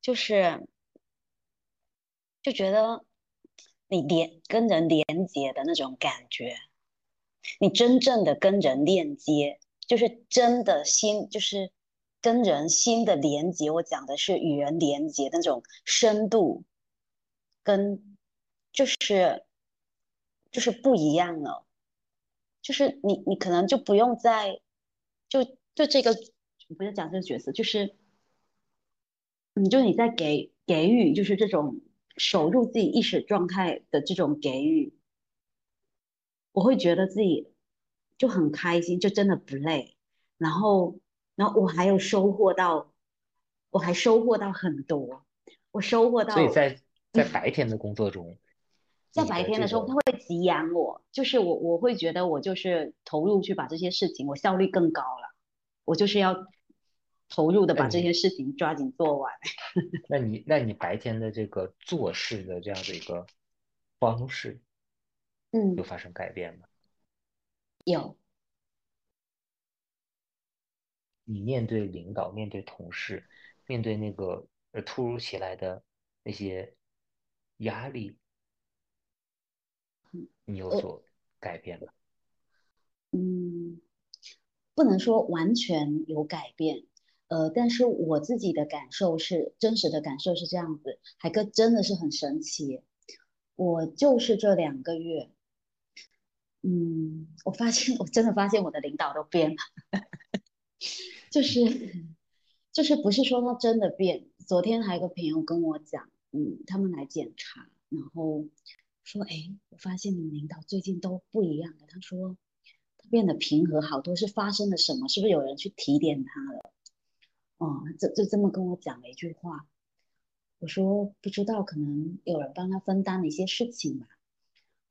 就是就觉得你连跟人连接的那种感觉，你真正的跟人链接，就是真的心，就是跟人心的连接。我讲的是与人连接那种深度，跟就是就是不一样了。就是你你可能就不用再就就这个不是讲这个角色，就是你，就你在给给予，就是这种守住自己意识状态的这种给予，我会觉得自己就很开心，就真的不累。然后，然后我还有收获到，我还收获到很多，我收获到，所以在 <laughs> 在白天的工作中，在白天的时候，他会滋养我，就是我我会觉得我就是投入去把这些事情，我效率更高了，我就是要投入的把这些事情抓紧做完。<laughs> 那你那你白天的这个做事的这样的一个方式嗯有，发生改变吗？有，你面对领导、面对同事、面对那个呃突如其来的那些压力，你有呃所改变吗？嗯，不能说完全有改变，呃，但是我自己的感受是，真实的感受是这样子，海哥真的是很神奇，我就是这两个月，嗯，我发现我真的发现我的领导都变了，就是就是不是说他真的变，昨天还有个朋友跟我讲，嗯，他们来检查，然后说，哎，我发现你们领导最近都不一样了，他说。他变得平和好多，是发生了什么？是不是有人去提点他了？哦，就就这么跟我讲了一句话。我说不知道，可能有人帮他分担了一些事情吧。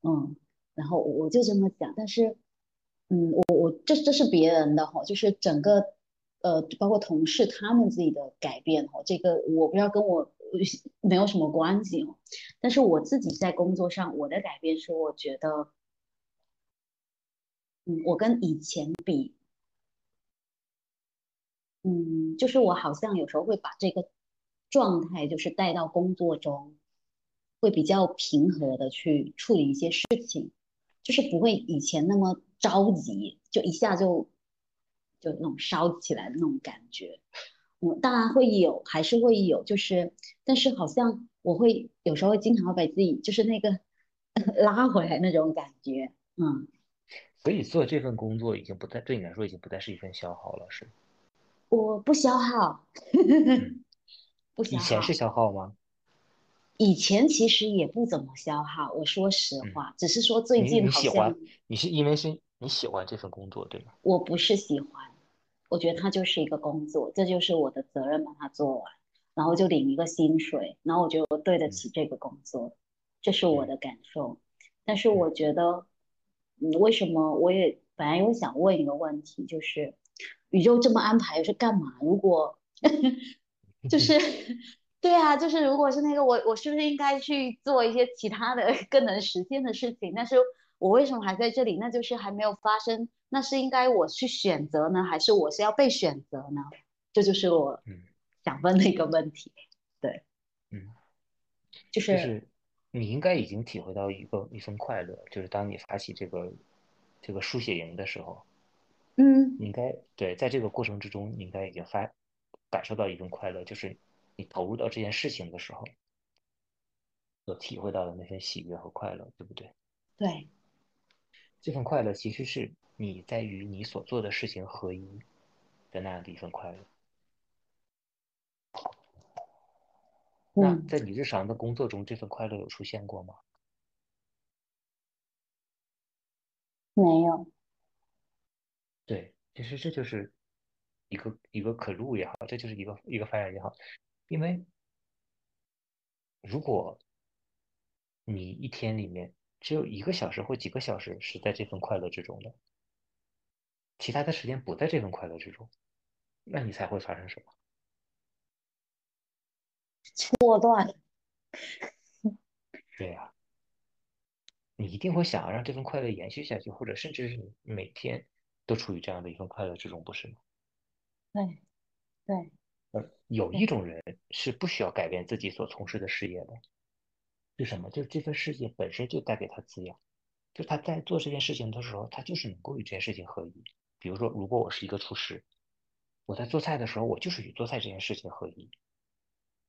嗯，然后我就这么讲，但是，嗯，我我这这是别人的哈，就是整个呃，包括同事他们自己的改变哈，这个我不知道跟我没有什么关系哦。但是我自己在工作上我的改变是，我觉得。嗯，我跟以前比，嗯，就是我好像有时候会把这个状态，就是带到工作中，会比较平和的去处理一些事情，就是不会以前那么着急，就一下就就那种烧起来的那种感觉。嗯，当然会有，还是会有，就是，但是好像我会有时候会经常会把自己就是那个 <laughs> 拉回来那种感觉，嗯。所以做这份工作已经不再对你来说已经不再是一份消耗了，是吗？我不消耗，<laughs> 嗯不消耗以前是。消耗吗？以前其实也不怎么消耗，我说实嗯话，只是说最近好像你喜欢，你是因为是你喜欢这份工作，对吗？我不是喜欢，我觉得它就是一个工作，这就是我的责任，把它做完，然后就领一个薪水，然后我觉得我对得起这个工作，这是我的感受。但是我觉得，嗯，为什么我也本来有想问一个问题，就是宇宙这么安排是干嘛？如果 <laughs> 就是对啊，就是如果是那个我，我是不是应该去做一些其他的 <laughs> 更能实现的事情？但是我为什么还在这里？那就是还没有发生。那是应该我去选择呢，还是我是要被选择呢？这就是我嗯 <laughs> 想问的一个问题。对，嗯，就就是是你应该已经体会到一个一份快乐，就是当你发起这个这个书写营的时候，嗯你应该对在这个过程之中，你应该已经发感受到一份快乐，就是你投入到这件事情的时候所体会到的那份喜悦和快乐，对不对？对，这份快乐其实是你在与你所做的事情合一的那样的一份快乐。那嗯，在你日常的工作中，这份快乐有出现过吗？没有，对，其实这就是一个一个可录也好，这就是一个一个发展也好，因为如果你一天里面只有一个小时或几个小时是在这份快乐之中的，其他的时间不在这份快乐之中，那你才会发生什么？错断。对呀，你一定会想要让这份快乐延续下去，或者甚至是你每天都处于这样的一份快乐之中，不是吗？对对呃，有，一种人是不需要改变自己所从事的事业的，是什么？就是这份事业本身就带给他滋养，就他在做这件事情的时候，他就是能够与这件事情合一。比如说，如果我是一个厨师，我在做菜的时候，我就是与做菜这件事情合一，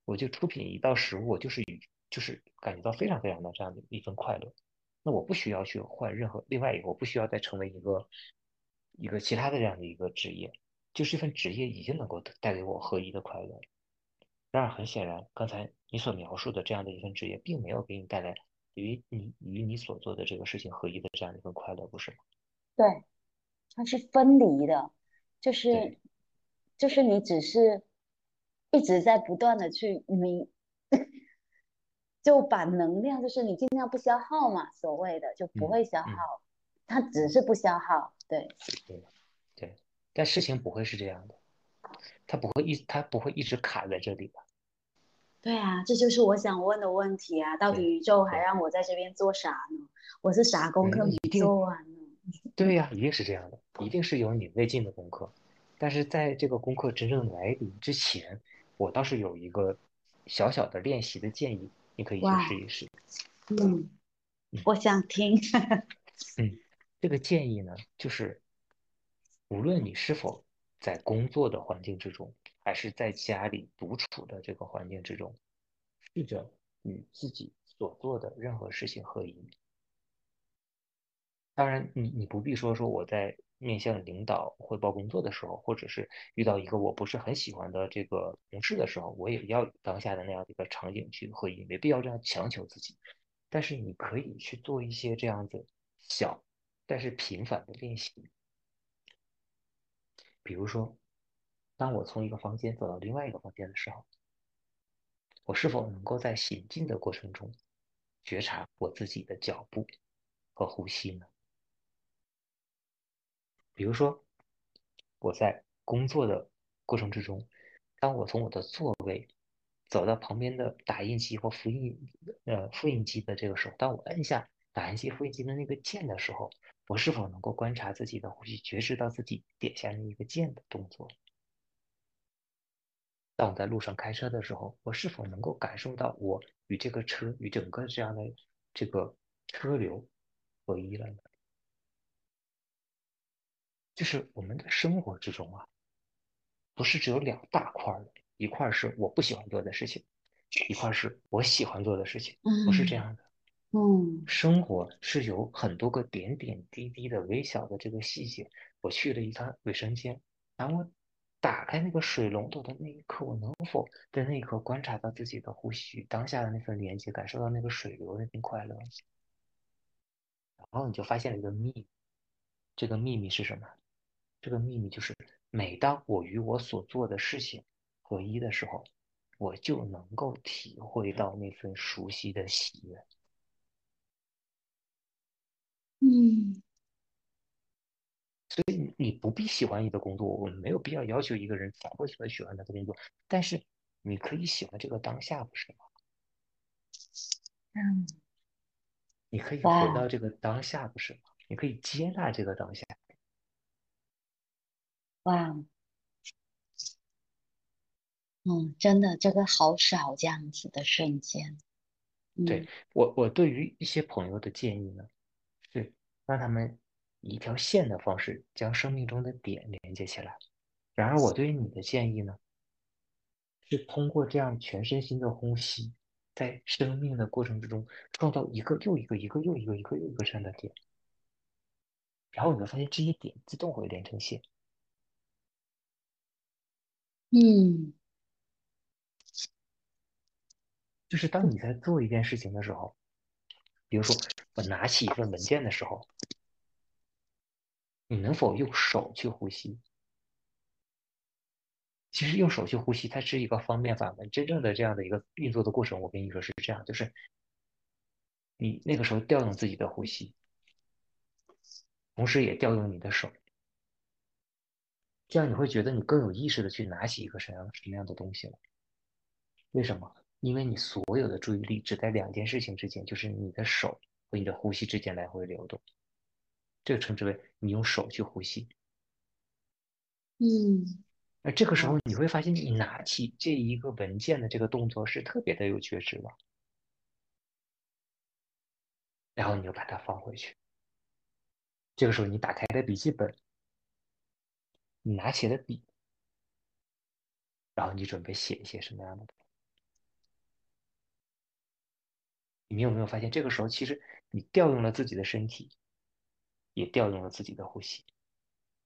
我就出品一道食物，我就是与就是感觉到非常非常的这样的一份快乐。那我不需要去换任何另外一个，我不需要再成为一个一个其他的这样的一个职业，就是这份职业已经能够带给我合一的快乐。然而，很显然，刚才你所描述的这样的一份职业，并没有给你带来与你与你所做的这个事情合一的这样的一份快乐，不是吗？对，它是分离的，就是，就是你只是一直在不断的去弥，<laughs> 就把能量，就是你尽量不消耗嘛，所谓的就不嗯会消耗，嗯，它只是不消耗。对，对对，但事情不会是这样的，它不会一它不会一直卡在这里的，对啊，这就是我想问的问题啊，到底宇宙还，让我在这边做啥呢？我是啥功课嗯，没做完呢？<laughs> 对呀，一定是这样的，一定是有你未尽的功课。但是在这个功课真正来临之前，我倒是有一个小小的练习的建议，你可以去试，一试。嗯，嗯我想听。嗯，<laughs> 这个建议呢，就是无论你是否在工作的环境之中，还是在家里独处的这个环境之中，试着与自己所做的任何事情合一。当然你，你不必说说我在面向领导汇报工作的时候，或者是遇到一个我不是很喜欢的这个同事的时候，我也要以当下的那样的一个场景去合一，没必要这样强求自己。但是你可以去做一些这样子小但是频繁的练习，比如说，当我从一个房间走到另外一个房间的时候，我是否能够在行进的过程中觉察我自己的脚步和呼吸呢？比如说，我在工作的过程之中，当我从我的座位走到旁边的打印机或复印呃复印机的这个时候，当我按下打印机、复印机的那个键的时候，我是否能够观察自己的呼吸，觉知到自己点下那一个键的动作？当我在路上开车的时候，我是否能够感受到我与这个车与整个这样的这个车流合一了呢？就是我们的生活之中啊。不是只有两大块的，一块是我不喜欢做的事情，一块是我喜欢做的事情，不是这嗯样的。嗯生活是有很多个点点滴滴的微小的这个细节。我去了一趟卫生间，当我打开那个水龙头的那一刻，我能否在那一刻观察到自己的呼吸，当下的那份连接，感受到那个水流的那份快乐？然后你就发现了一个秘密，这个秘密是什么？这个秘密就是，每当我与我所做的事情合一的时候，我就能够体会到那份熟悉的喜悦。嗯，所以你你不必喜欢你的工作，我们没有必要要求一个人强迫性的喜欢他的工作，但是你可以喜欢这个当下，不是吗？嗯，你可以回到这个当下，不是吗？你可以接纳这个当下。哇，嗯，真的，这个好少这样子的瞬间。对，嗯我，我对于一些朋友的建议呢，是让他们以一条线的方式将生命中的点连接起来。然而，我对于你的建议呢，是通过这样全身心的呼吸，在生命的过程之中，创造一个又一个、一个又一个、一个又一个这样的点。然后你会发现这些点自动会连成线。嗯就是当你在做一件事情的时候，比如说我拿起一份文件的时候，你能否用手去呼吸？其实用手去呼吸，它是一个方便法门。真正的这样的一个运作的过程，我跟你说是这样，就是你那个时候调用自己的呼吸，同时也调用你的手，这样你会觉得你更有意识的去拿起一个什么样什么样的东西了。为什么？因为你所有的注意力只在两件事情之间，就是你的手和你的呼吸之间来回流动，这个称之为你用手去呼吸。嗯那这个时候你会发现，你拿起这一个文件的这个动作是特别的有觉知的，然后你就把它放回去。这个时候你打开的笔记本，你拿起了笔，然后你准备写一些什么样的？你们有没有发现，这个时候其实你调用了自己的身体，也调用了自己的呼吸。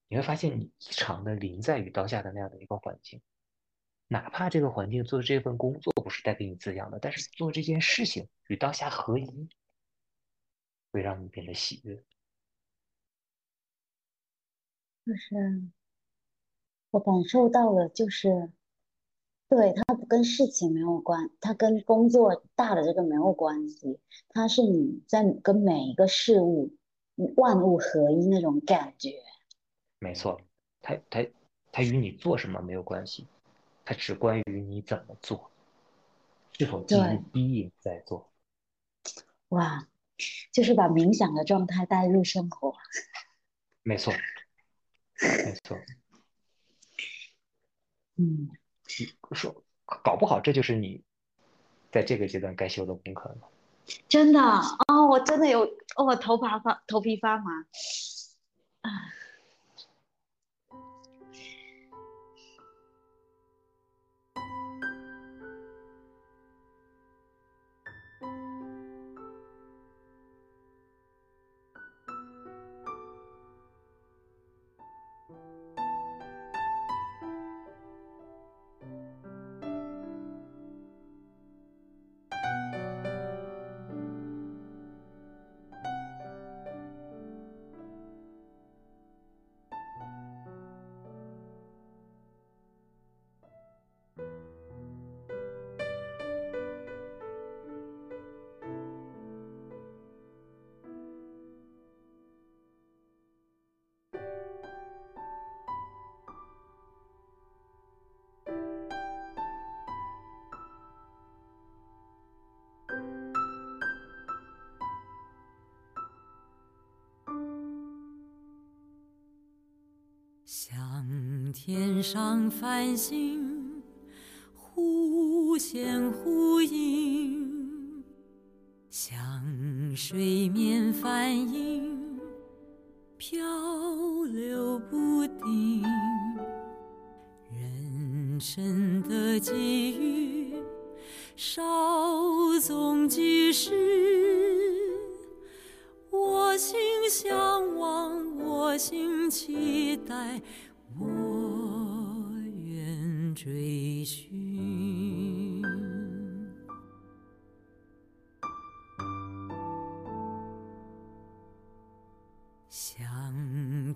你会发现，你异常的临在于当下的那样的一个环境，哪怕这个环境做这份工作不是带给你滋养的，但是做这件事情与当下合一，会让你变得喜悦。就是我感受到了，就是对它不跟事情没有关，它跟工作大的这个没有关系，它是你在跟每一个事物万物合一那种感觉。没错，它它它与你做什么没有关系，它只关于你怎么做，是否基于对逼应在做。哇，就是把冥想的状态带入生活。没错，没 <laughs> 错。嗯，说搞不好这就是你在这个阶段该修的功课呢。真的哦，我真的有，哦，我头发发头皮发麻。啊，天上繁星，忽现忽隐；像水面反影，漂流不定。人生的际遇，稍纵即逝。我心向往，我心期待，我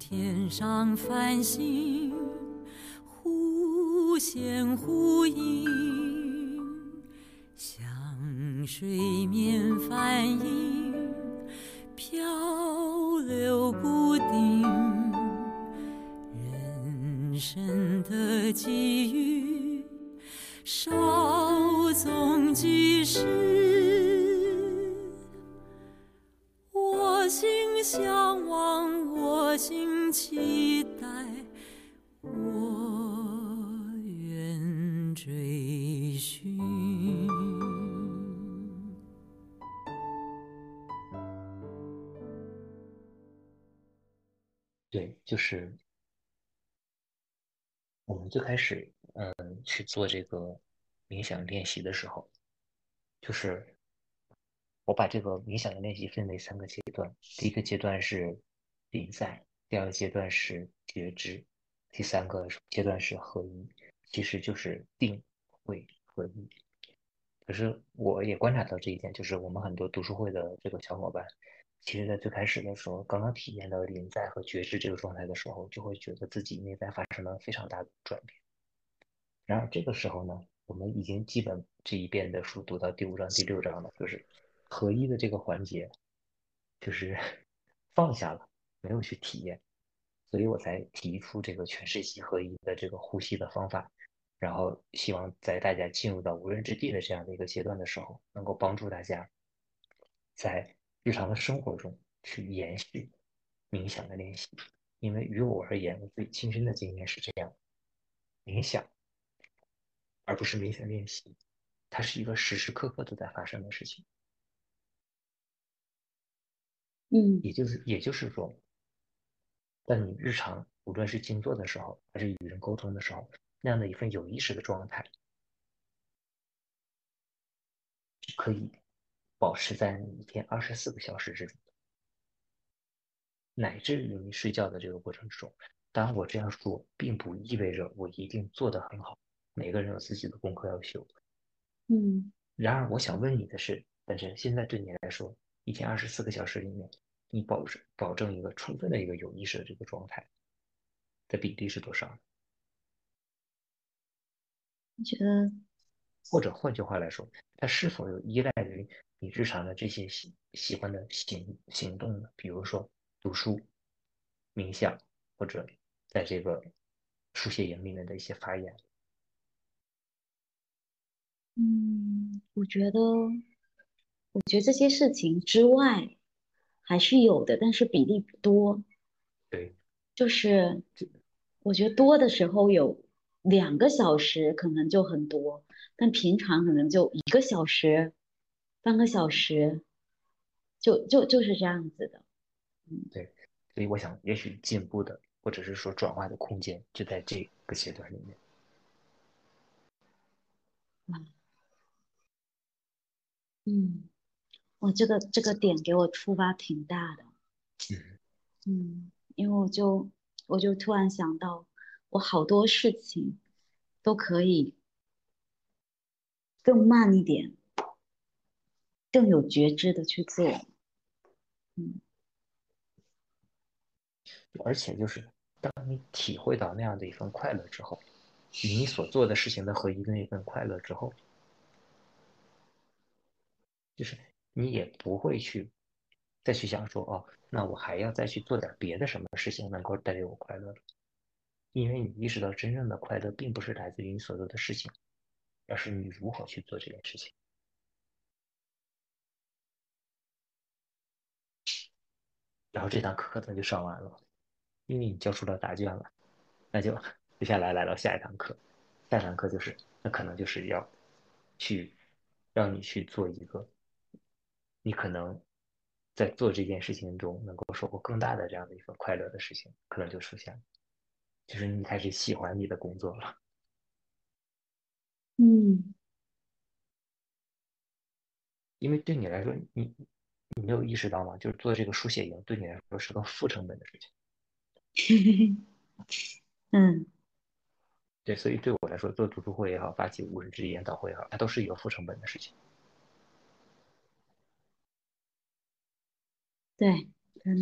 天上繁星，忽现忽隐；像水面反影。漂流不定，人生的际遇，稍纵即逝。我心向往，我心期待，我愿追寻。对，就是我们最开始嗯去做这个冥想练习的时候，就是我把这个冥想的练习分为三个阶段。第一个阶段是临在，第二个阶段是觉知，第三个阶段是合一，其实就是定慧合一。可是我也观察到这一点，就是我们很多读书会的这个小伙伴，其实在最开始的时候，刚刚体验到临在和觉知这个状态的时候，就会觉得自己内在发生了非常大的转变。然而这个时候呢，我们已经基本这一遍的书读到第五章、第六章了，就是合一的这个环节，就是 <laughs> 放下了，没有去体验，所以我才提出这个全世息合一的这个呼吸的方法。然后希望在大家进入到无人之地的这样的一个阶段的时候，能够帮助大家在日常的生活中去延续冥想的练习。因为于我而言，我自己亲身的经验是这样：冥想，而不是冥想练习，它是一个时时刻刻都在发生的事情。嗯，也就是也就是说，在你日常无论是静坐的时候，还是与人沟通的时候。那样的一份有意识的状态，可以保持在你一天二十四个小时之中，乃至于你睡觉的这个过程之中。当然，我这样说并不意味着我一定做得很好。每个人有自己的功课要修。嗯。然而，我想问你的是，本身现在对你来说，一天二十四个小时里面，你保证保证一个充分的一个有意识的这个状态的比例是多少？你觉得，或者换句话来说，它是否有依赖于你日常的这些喜喜欢的行行动呢？比如说读书、冥想，或者在这个书写营里面的一些发言。嗯，我觉得，我觉得这些事情之外还是有的，但是比例不多。对，就是我觉得多的时候有。两个小时可能就很多，但平常可能就一个小时、半个小时，就就就是这样子的。嗯，对，所以我想，也许进步的，或者是说转化的空间，就在这个阶段里面。嗯，我这个这个点给我触发挺大的。嗯嗯，因为我就我就突然想到。我好多事情都可以更慢一点，更有觉知的去做，嗯，而且就是当你体会到那样的一份快乐之后，与你所做的事情的合一的那份快乐之后，就是你也不会去再去想说哦，那我还要再去做点别的什么事情能够带给我快乐了。因为你意识到，真正的快乐并不是来自于你所做的事情，而是你如何去做这件事情。然后这堂课可能就上完了，因为你交出了答卷了，那就接下来来到下一堂课。下一堂课就是，那可能就是要去让你去做一个，你可能在做这件事情中能够收获更大的这样的一份快乐的事情，可能就出现了。就是你开始喜欢你的工作了，嗯，因为对你来说，你你没有意识到吗？就是做这个书写营对你来说是个负成本的事情。<laughs> 嗯，对，所以对我来说，做读书会也好，发起无人之研讨会也好，它都是一个负成本的事情。对。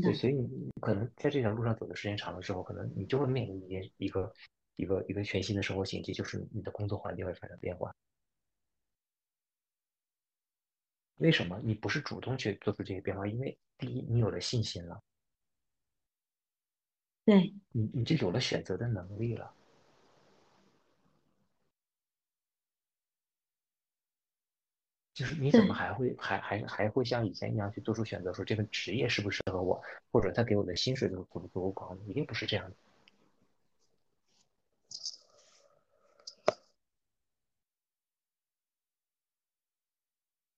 对，所以你可能在这条路上走的时间长了之后，可能你就会面临一件一个一个一个全新的生活境界，就是你的工作环境会发生变化。为什么？你不是主动去做出这些变化，因为第一，你有了信心了，对你你就有了选择的能力了。就是你怎么还会还还还会像以前一样去做出选择，说这份职业适不适合我，或者他给我的薪水足不足够高？一定不是这样的。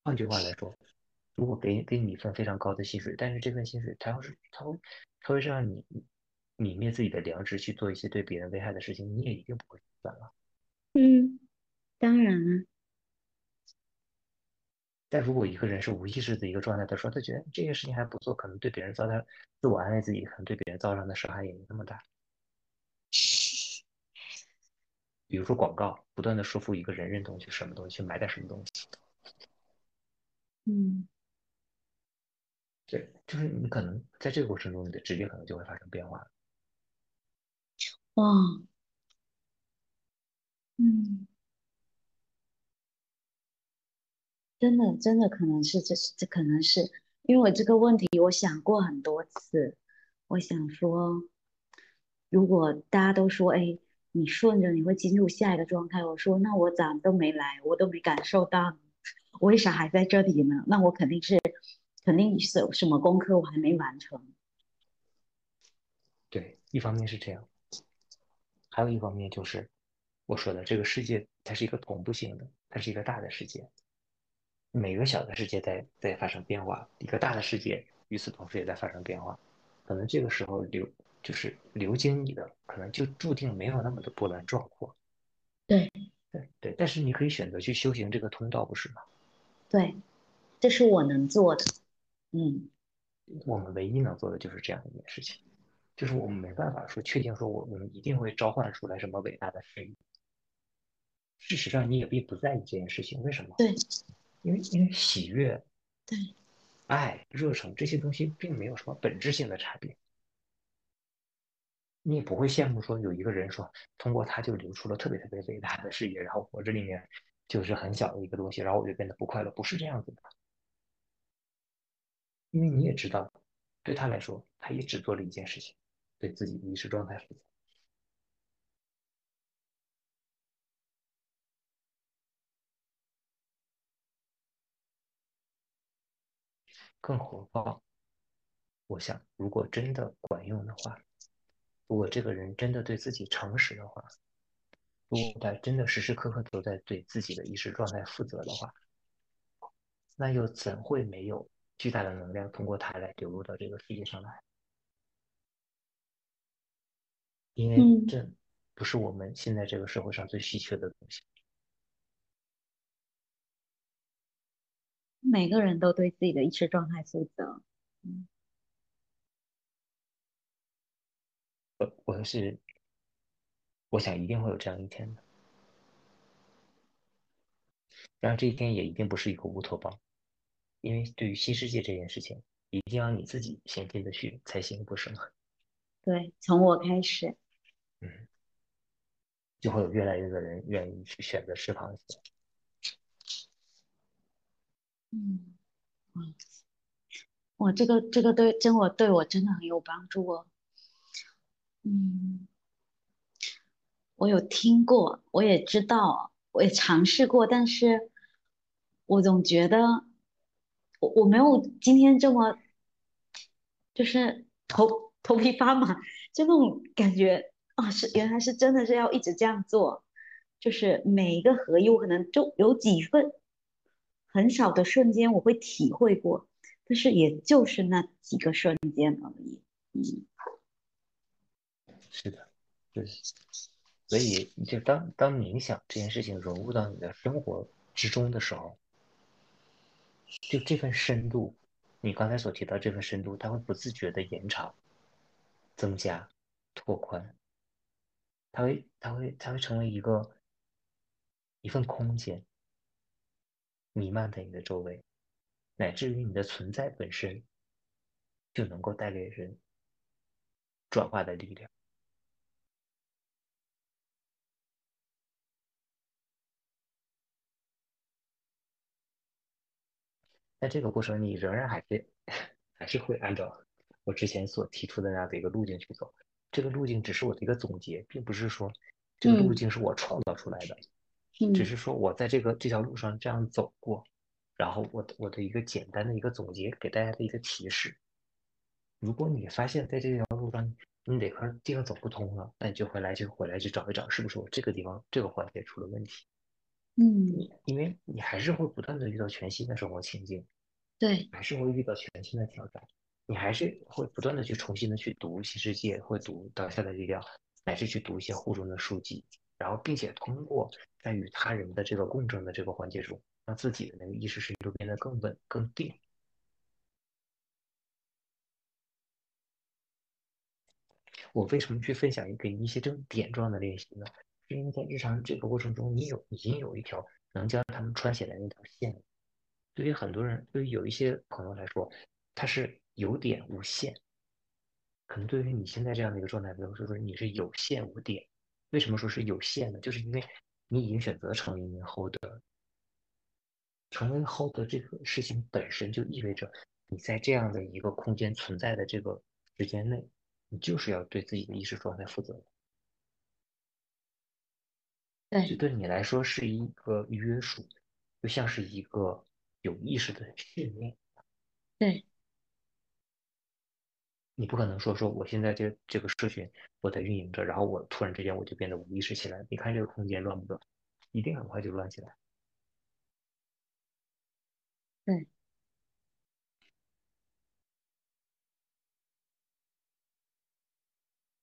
换句话来说，如果给给你一份非常高的薪水，但是这份薪水他要是他会他会让你泯灭自己的良知去做一些对别人危害的事情，你也一定不会选了。嗯，当然了。但如果一个人是无意识的一个状态，他说他觉得这些事情还不错，可能对别人造成自我安慰自己，可能对别人造成的伤害也没那么大。比如说广告，不断的说服一个人认同去什么东西，去买点什么东西。嗯对，就是你可能在这个过程中，你的直觉可能就会发生变化。哇，嗯，真的真的可能是这是这可能是因为我这个问题我想过很多次，我想说，如果大家都说，哎，你顺着你会进入下一个状态，我说那我咋都没来，我都没感受到，我为啥还在这里呢？那我肯定是肯定是有什么功课我还没完成。对，一方面是这样，还有一方面就是我说的这个世界，它是一个同步性的，它是一个大的世界，每个小的世界在在发生变化，一个大的世界与此同时也在发生变化。可能这个时候流就是流经你的，可能就注定没有那么的波澜壮阔。对对对，但是你可以选择去修行这个通道，不是吗？对，这是我能做的。嗯我们唯一能做的就是这样一件事情，就是我们没办法说确定说我我们一定会召唤出来什么伟大的事业。事实上，你也并不在意这件事情，为什么？对因为因为喜悦、对爱、热忱这些东西并没有什么本质性的差别。你也不会羡慕说有一个人说通过他就流出了特别特别伟大的事业，然后我这里面就是很小的一个东西，然后我就变得不快乐，不是这样子的。因为你也知道，对他来说，他也只做了一件事情，对自己的意识状态负责。更火爆，我想，如果真的管用的话，如果这个人真的对自己诚实的话，如果他真的时时刻刻都在对自己的意识状态负责的话，那又怎会没有巨大的能量通过他来流入到这个世界上来？因为嗯这不是我们现在这个社会上最稀缺的东西。每个人都对自己的意识状态负责。我我是，我想一定会有这样一天的。然而这一天也一定不是一个乌托邦，因为对于新世界这件事情，一定要你自己先进得去才行，不是吗？<laughs> 对，从我开始。嗯，就会有越来越多人愿意去选择吃螃蟹。嗯，嗯，哇，这个这个对真我对我真的很有帮助哦。嗯，我有听过，我也知道，我也尝试过，但是我总觉得我我没有今天这么就是头头皮发麻，就那种感觉啊，是原来是真的是要一直这样做，就是每一个合一，我可能就有几份很少的瞬间我会体会过，但是也就是那几个瞬间而已。嗯是的，就是，所以就当当冥想这件事情融入到你的生活之中的时候，就这份深度，你刚才所提到这份深度，它会不自觉的延长、增加、拓宽，它会它会它会成为一个一份空间，弥漫在你的周围，乃至于你的存在本身就能够带给人转化的力量。在这个过程，你仍然还是 <laughs> 还是会按照我之前所提出的那样的一个路径去走。这个路径只是我的一个总结，并不是说这个路嗯径是我创造出来的，嗯只是说我在这个这条路上这样走过，然后我的我的一个简单的一个总结，给大家的一个提示。如果你发现在这条路上你哪块地方走不通了，那你就回来就回来去找一找，是不是我这个地方这个环节出了问题？嗯，因为你还是会不断的遇到全新的生活情境。对，还是会遇到全新的挑战，你还是会不断的去重新的去读新世界，会读当下的力量，乃至去读一些互中的书籍，然后并且通过在与他人的这个共振的这个环节中，让自己的那个意识深度变得更稳、更定。我为什么去分享给你一些这种点状的练习呢？是因为在日常这个过程中，你有已经有一条能将他们穿起来那条线。对于很多人，对于有一些朋友来说，它是有点无限。可能对于你现在这样的一个状态，比如说你是有限无点。为什么说是有限的？就是因为你已经选择成为一名 holder，成为 holder 这个事情本身就意味着你在这样的一个空间存在的这个时间内。你就是要对自己的意识状态负责，对，这对你来说是一个约束，就像是一个有意识的训练。对，你不可能说说我现在这这个社群我在运营着，然后我突然之间我就变得无意识起来。你看这个空间乱不乱？一定很快就乱起来。对。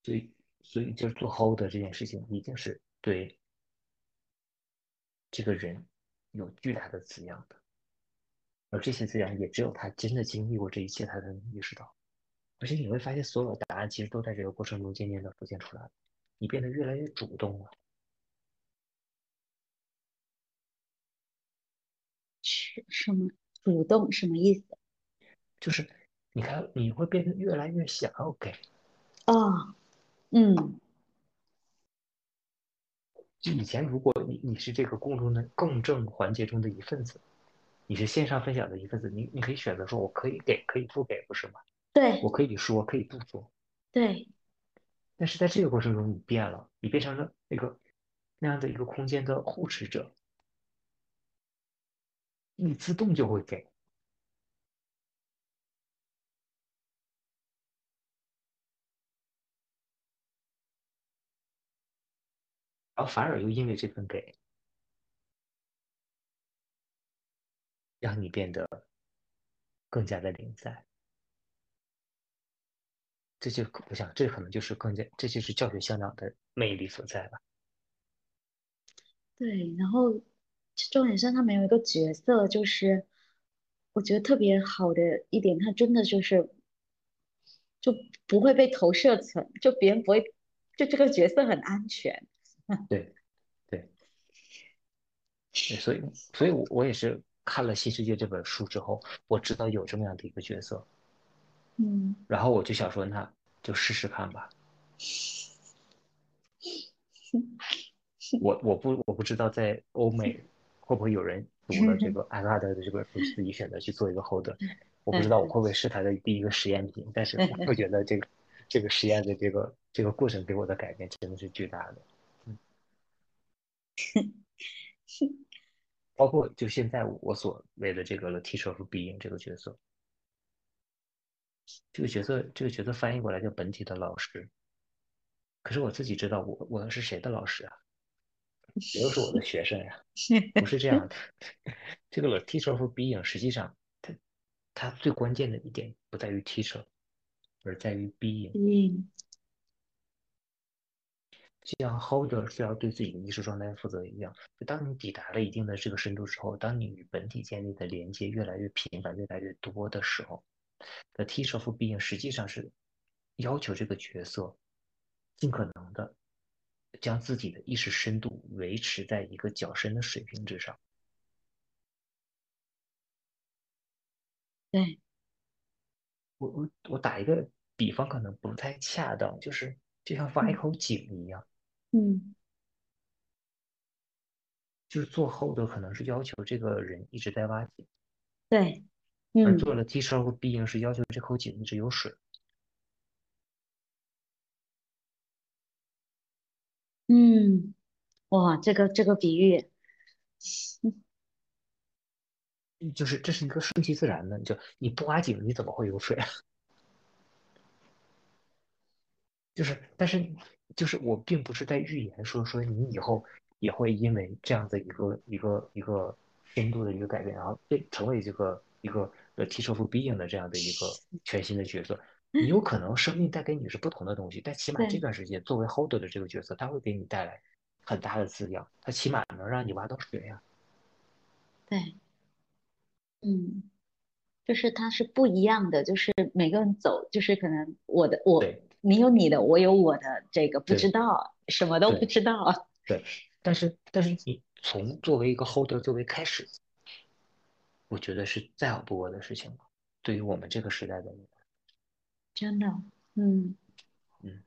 所以，所以就是做 hold 这件事情，一定是对这个人有巨大的滋养的，而这些滋养也只有他真的经历过这一切，他才能意识到。而且你会发现，所有答案其实都在这个过程中渐渐的浮现出来，你变得越来越主动了。是什么？主动什么意思？就是你看，你会变得越来越想要给。啊。嗯，就以前，如果你你是这个共同的共振环节中的一份子，你是线上分享的一份子，你你可以选择说，我可以给，可以不给，不是吗？对，我可以说，可以不说。对。但是在这个过程中，你变了，你变成了那个那样的一个空间的护持者，你自动就会给。然后反而又因为这份给，让你变得更加的零在。这就我想，这可能就是更加，这就是教学向导的魅力所在吧。对，然后重点是他没有一个角色，就是我觉得特别好的一点，他真的就是就不会被投射成，就别人不会，就这个角色很安全。<laughs> 对，对，对，所以，所以我我也是看了《新世界》这本书之后，我知道有这么样的一个角色，嗯，然后我就想说，那就试试看吧。<laughs> 我我不我不知道在欧美会不会有人读了这个艾拉德的这本书，自己选择去做一个 holder，<laughs> 我不知道我会不会是他的第一个实验品，但是我会觉得这个这个实验的这个这个过程给我的改变真的是巨大的。<laughs> 嗯包括就现在我所谓的这个 Teacher of Being 这个角色，这个角色这个角色翻译过来叫本体的老师。可是我自己知道，我我是谁的老师啊？谁又是我的学生呀？<laughs> 不是这样的。这个 Teacher of Being 实际上，它它最关键的一点不在于 Teacher，而在于 Being。就像 holder 是要对自己的意识状态负责一样，就当你抵达了一定的这个深度之后，当你与本体建立的连接越来越频繁、越来越多的时候，the teacher of being 实际上是要求这个角色尽可能的将自己的意识深度维持在一个较深的水平之上。对，我我我打一个比方，可能不太恰当，就是就像挖一口井一样。嗯，就是做后的可能是要求这个人一直在挖井，对，而做了 teacher of being 是要求这口井一直有水。嗯，哇，这个这个比喻，就是这是一个顺其自然的，就你不挖井，你怎么会有水啊？<laughs> 就是，但是。就是我并不是在预言说说你以后也会因为这样的一个一个一个深度的一个改变，然后变成为这个一个呃 teacher of being 的这样的一个全新的角色。你有可能生命带给你是不同的东西，但起码这段时间作为 holder 的这个角色，他会给你带来很大的滋养，他起码能让你挖到水呀。对，嗯，就是它是不一样的，就是每个人走，就是可能我的我你有你的，我有我的，这个不知道，什么都不知道。对，但是但是你从作为一个 holder 作为开始，我觉得是再好不过的事情了。对于我们这个时代的人，真的，嗯。嗯。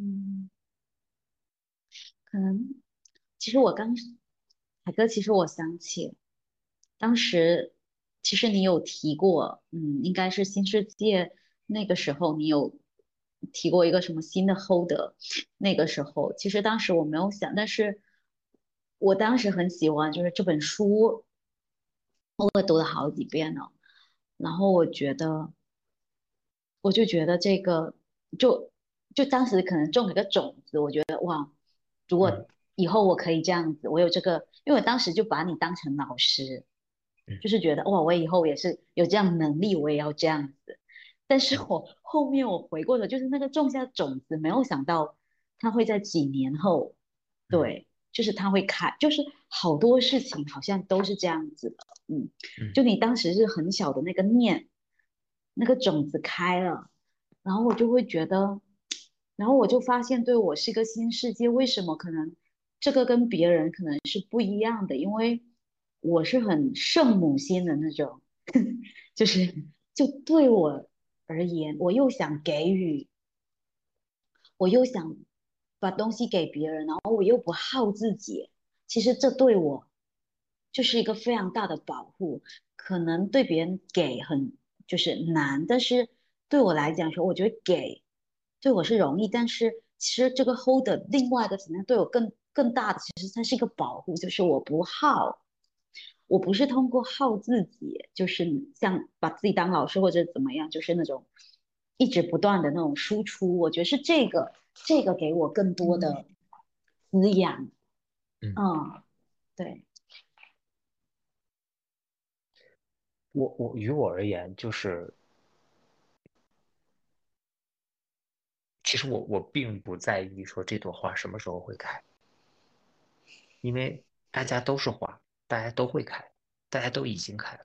嗯，可能其实我刚海哥，其实我想起当时，其实你有提过，嗯，应该是新世界那个时候，你有提过一个什么新的 holder，那个时候其实当时我没有想，但是我当时很喜欢，就是这本书，我读了好几遍了，然后我觉得。我就觉得这个就就当时可能种了个种子，我觉得哇，如嗯果以后我可以这样子，我有这个，因为我当时就把你当成老师，嗯就是觉得哇，我以后也是有这样能力，我也要这样子。但是我后面我回过头，就是那个种下种子，没有想到它会在几年后，对，就是它会开，就是好多事情好像都是这样子的，嗯，嗯就你当时是很小的那个念。那个种子开了，然后我就会觉得，然后我就发现，对我是一个新世界。为什么可能这个跟别人可能是不一样的？因为我是很圣母心的那种，<laughs> 就是就对我而言，我又想给予，我又想把东西给别人，然后我又不耗自己。其实这对我就是一个非常大的保护。可能对别人给很。就是难，但是对我来讲说，我觉得给对我是容易，但是其实这个 hold 的另外一个层面对我更更大的，其实它是一个保护，就是我不耗，我不是通过耗自己，就是像把自己当老师或者怎么样，就是那种一直不断的那种输出，我觉得是这个这个给我更多的滋养，嗯嗯，对。我我于我而言，就是其实我我并不在意说这朵花什么时候会开，因为大家都是花，大家都会开，大家都已经开了。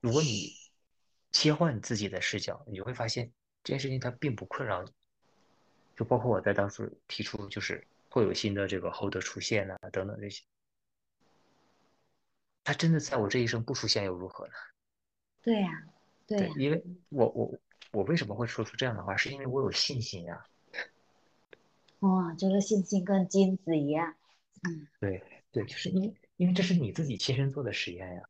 如果你切换自己的视角，你就会发现这件事情它并不困扰你。就包括我在当时提出，就是会有新的这个 holder 出现啊，等等这些。他真的在我这一生不出现又如何呢？对呀、对对、因为我我我为什么会说出这样的话，是因为我有信心呀、哇，这个信心跟金子一样，嗯，对对，就是因为因为这是你自己亲身做的实验呀，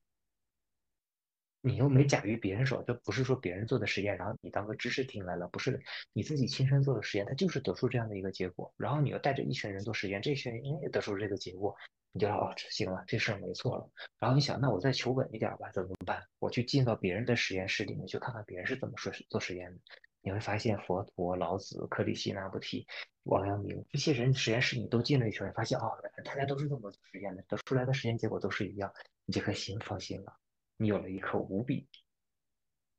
你又没假于别人手，这不是说别人做的实验，然后你当个知识听来了，不是的，你自己亲身做的实验，它就是得出这样的一个结果，然后你又带着一群人做实验，这群人也得出这个结果，你就说哦，这行了，这事儿没错了。然后你想，那我再求稳一点儿吧，怎么办？我去进到别人的实验室里面去看看别人是怎么说做实验的。你会发现，佛陀、老子、克里希那菩提、王阳明这些人实验室你都进了一圈，发现哦，大家都是这么做实验的，得出来的实验结果都是一样，你这颗心放心了。你有了一颗无比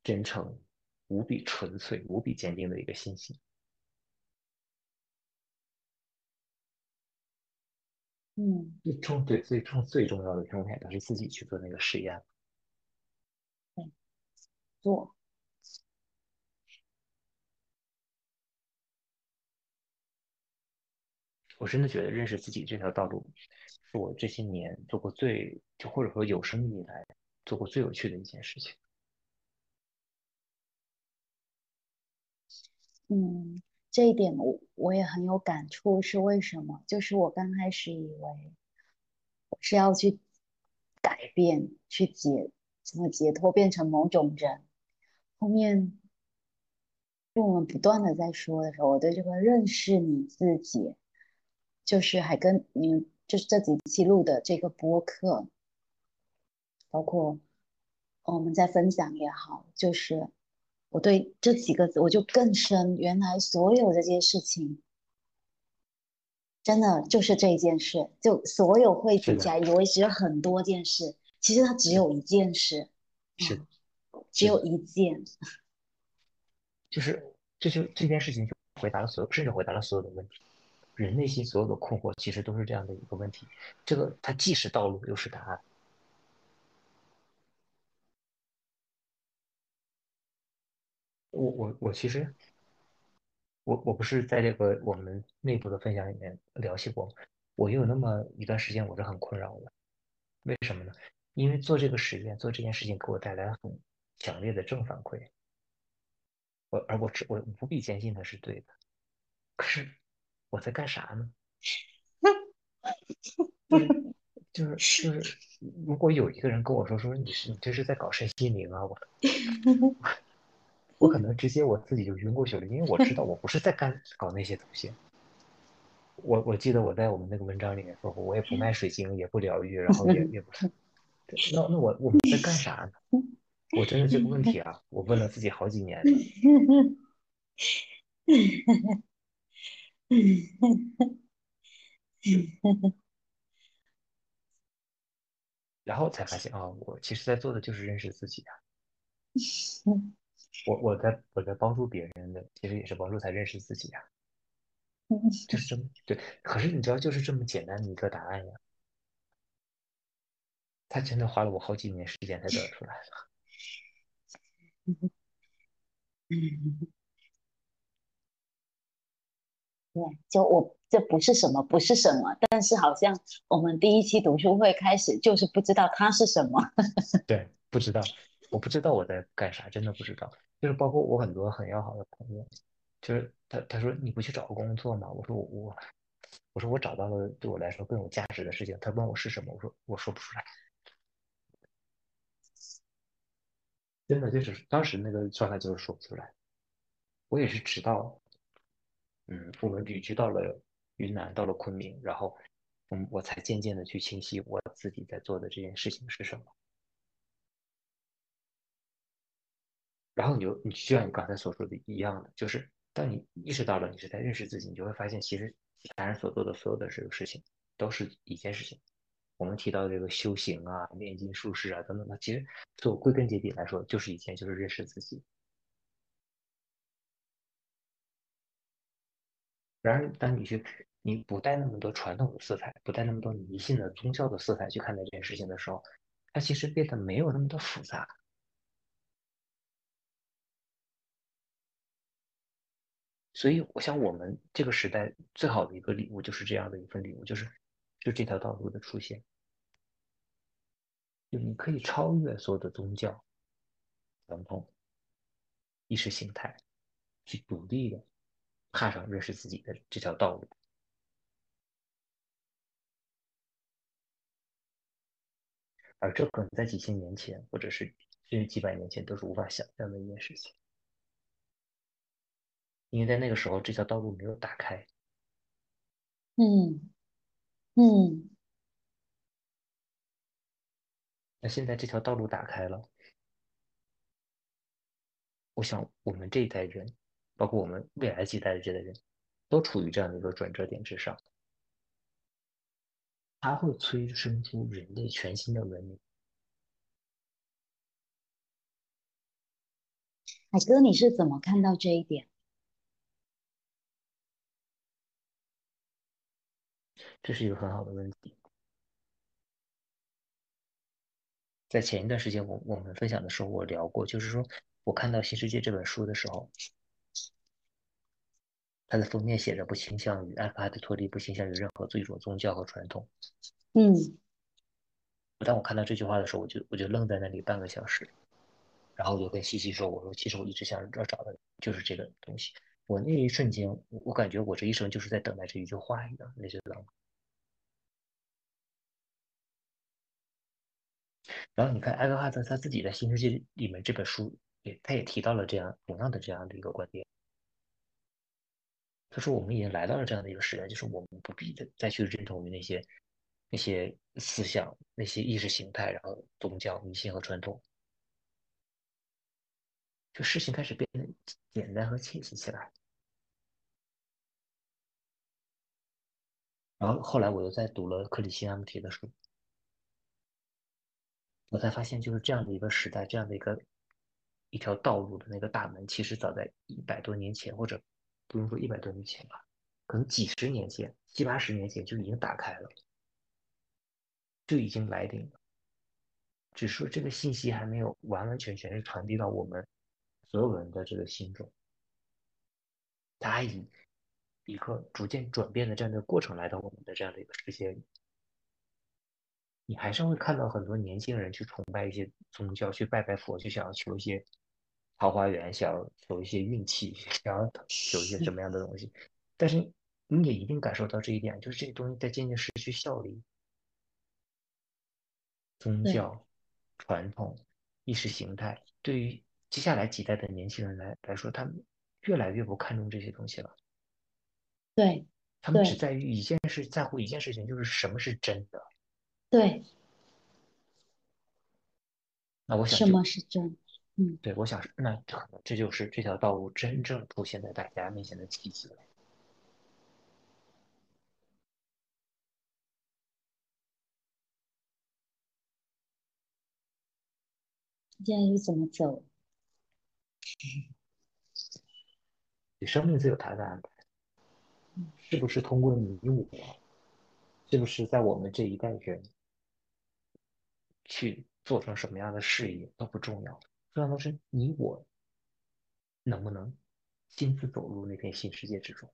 真诚、无比纯粹、无比坚定的一个信心。嗯，最重对最重最重要的状态都是自己去做那个实验。做，我真的觉得认识自己这条道路，是我这些年做过最就或者说有生以来做过最有趣的一件事情。嗯，这一点我我也很有感触，是为什么？就是我刚开始以为我是要去改变，去解什么解脱，变成某种人，后面就我们不断的在说的时候，我对这个认识你自己，就是还跟你们就是这几期录的这个播客，包括我们在分享也好，就是我对这几个字我就更深，原来所有这些事情。真的就是这一件事，就所有汇集起来，以为只有很多件事，其实它只有一件事。是的，只有一件，就是这就这件事情就回答了所有，甚至回答了所有的问题。人内心所有的困惑，其实都是这样的一个问题。这个它既是道路，又是答案。我我我其实，我我不是在这个我们内部的分享里面聊起过，我有那么一段时间我是很困扰的。为什么呢？因为做这个实验，做这件事情给我带来很强烈的正反馈。我而我我无比坚信它是对的，可是我在干啥呢？<laughs> 就是就是就是，如果有一个人跟我说说你是你这是在搞身心灵啊，我。<laughs> 我可能直接我自己就晕过去了，因为我知道我不是在干搞那些东西。我我记得我在我们那个文章里面说过，我也不卖水晶，也不疗愈，然后也 <laughs> 也不是。那那我我们在干啥呢？我真的这个问题啊，我问了自己好几年。<laughs> 然后才发现啊，我其实在做的就是认识自己啊。<laughs> 我我在我在帮助别人的，其实也是帮助他认识自己呀，<laughs> 就是这么对。可是你知道，就是这么简单的一个答案呀，他真的花了我好几年时间才得出来的。对，就我这不是什么，不是什么，但是好像我们第一期读书会开始就是不知道它是什么。<laughs> 对，不知道，我不知道我在干啥，真的不知道。就是包括我很多很要好的朋友，就是他他说你不去找个工作吗？我说我我我说我找到了对我来说更有价值的事情。他问我是什么？我说我说不出来。真的就是当时那个状态就是说不出来。我也是直到，嗯，我们旅居到了云南，到了昆明，然后嗯，我才渐渐的去清晰我自己在做的这件事情是什么。然后你就你就像你刚才所说的一样的，就是当你意识到了你是在认识自己，你就会发现其实其他人所做的所有的这个事情都是一件事情。我们提到这个修行啊、炼金术士啊等等的，其实做归根结底来说就是一件，就是认识自己。然而，当你去你不带那么多传统的色彩，不带那么多迷信的宗教的色彩去看待这件事情的时候，它其实变得没有那么的复杂。所以，我想我们这个时代最好的一个礼物就是这样的一份礼物，就是就这条道路的出现，就你可以超越所有的宗教、传统、意识形态，去独立的踏上认识自己的这条道路，而这可能在几千年前，或者是甚至几百年前，都是无法想象的一件事情。因为在那个时候，这条道路没有打开。嗯嗯。那现在这条道路打开了，我想我们这一代人，包括我们未来几代的这代人，都处于这样的一个转折点之上。它会催生出人类全新的文明。海哥，你是怎么看到这一点？这是一个很好的问题。在前一段时间，我我们分享的时候，我聊过，就是说我看到《新世界》这本书的时候，它的封面写着“不倾向于艾克哈特·托利，不倾向于任何一种宗教和传统”。嗯。当我看到这句话的时候，我就我就愣在那里半个小时，然后我就跟西西说：“我说，其实我一直想要找的就是这个东西。我那一瞬间，我感觉我这一生就是在等待这一句话一样，那就冷。”然后你看，艾克哈特他自己在《新世界》里面这本书也，他也提到了这样同样的这样的一个观点。他说：“我们已经来到了这样的一个时代，就是我们不必再再去认同于那些那些思想、那些意识形态，然后宗教、迷信和传统，就事情开始变得简单和清晰起来。”然后后来我又在读了克里希那穆提的书。我才发现，就是这样的一个时代，这样的一个一条道路的那个大门，其实早在一百多年前，或者不用说一百多年前吧，可能几十年前、七八十年前就已经打开了，就已经来临了。只是说这个信息还没有完完全全是传递到我们所有人的这个心中，它以一个逐渐转变的这样的过程来到我们的这样的一个世界里。你还是会看到很多年轻人去崇拜一些宗教，去拜拜佛，去想要求一些桃花源，想要求一些运气，<laughs> 想要求一些什么样的东西。但是你也一定感受到这一点，就是这些东西在渐渐失去效力。宗教、传统、意识形态，对于接下来几代的年轻人来来说，他们越来越不看重这些东西了。对，他们只在于一件事，在乎一件事情，就是什么是真的。对，那我想什么是真？嗯，对，我想那可能这就是这条道路真正出现在大家面前的契机了。现在又怎么走？<laughs> 你生命自有它的安排，是不是通过你我？是不是在我们这一代人？去做成什么样的事业都不重要，重要的是你我能不能亲自走入那片新世界之中。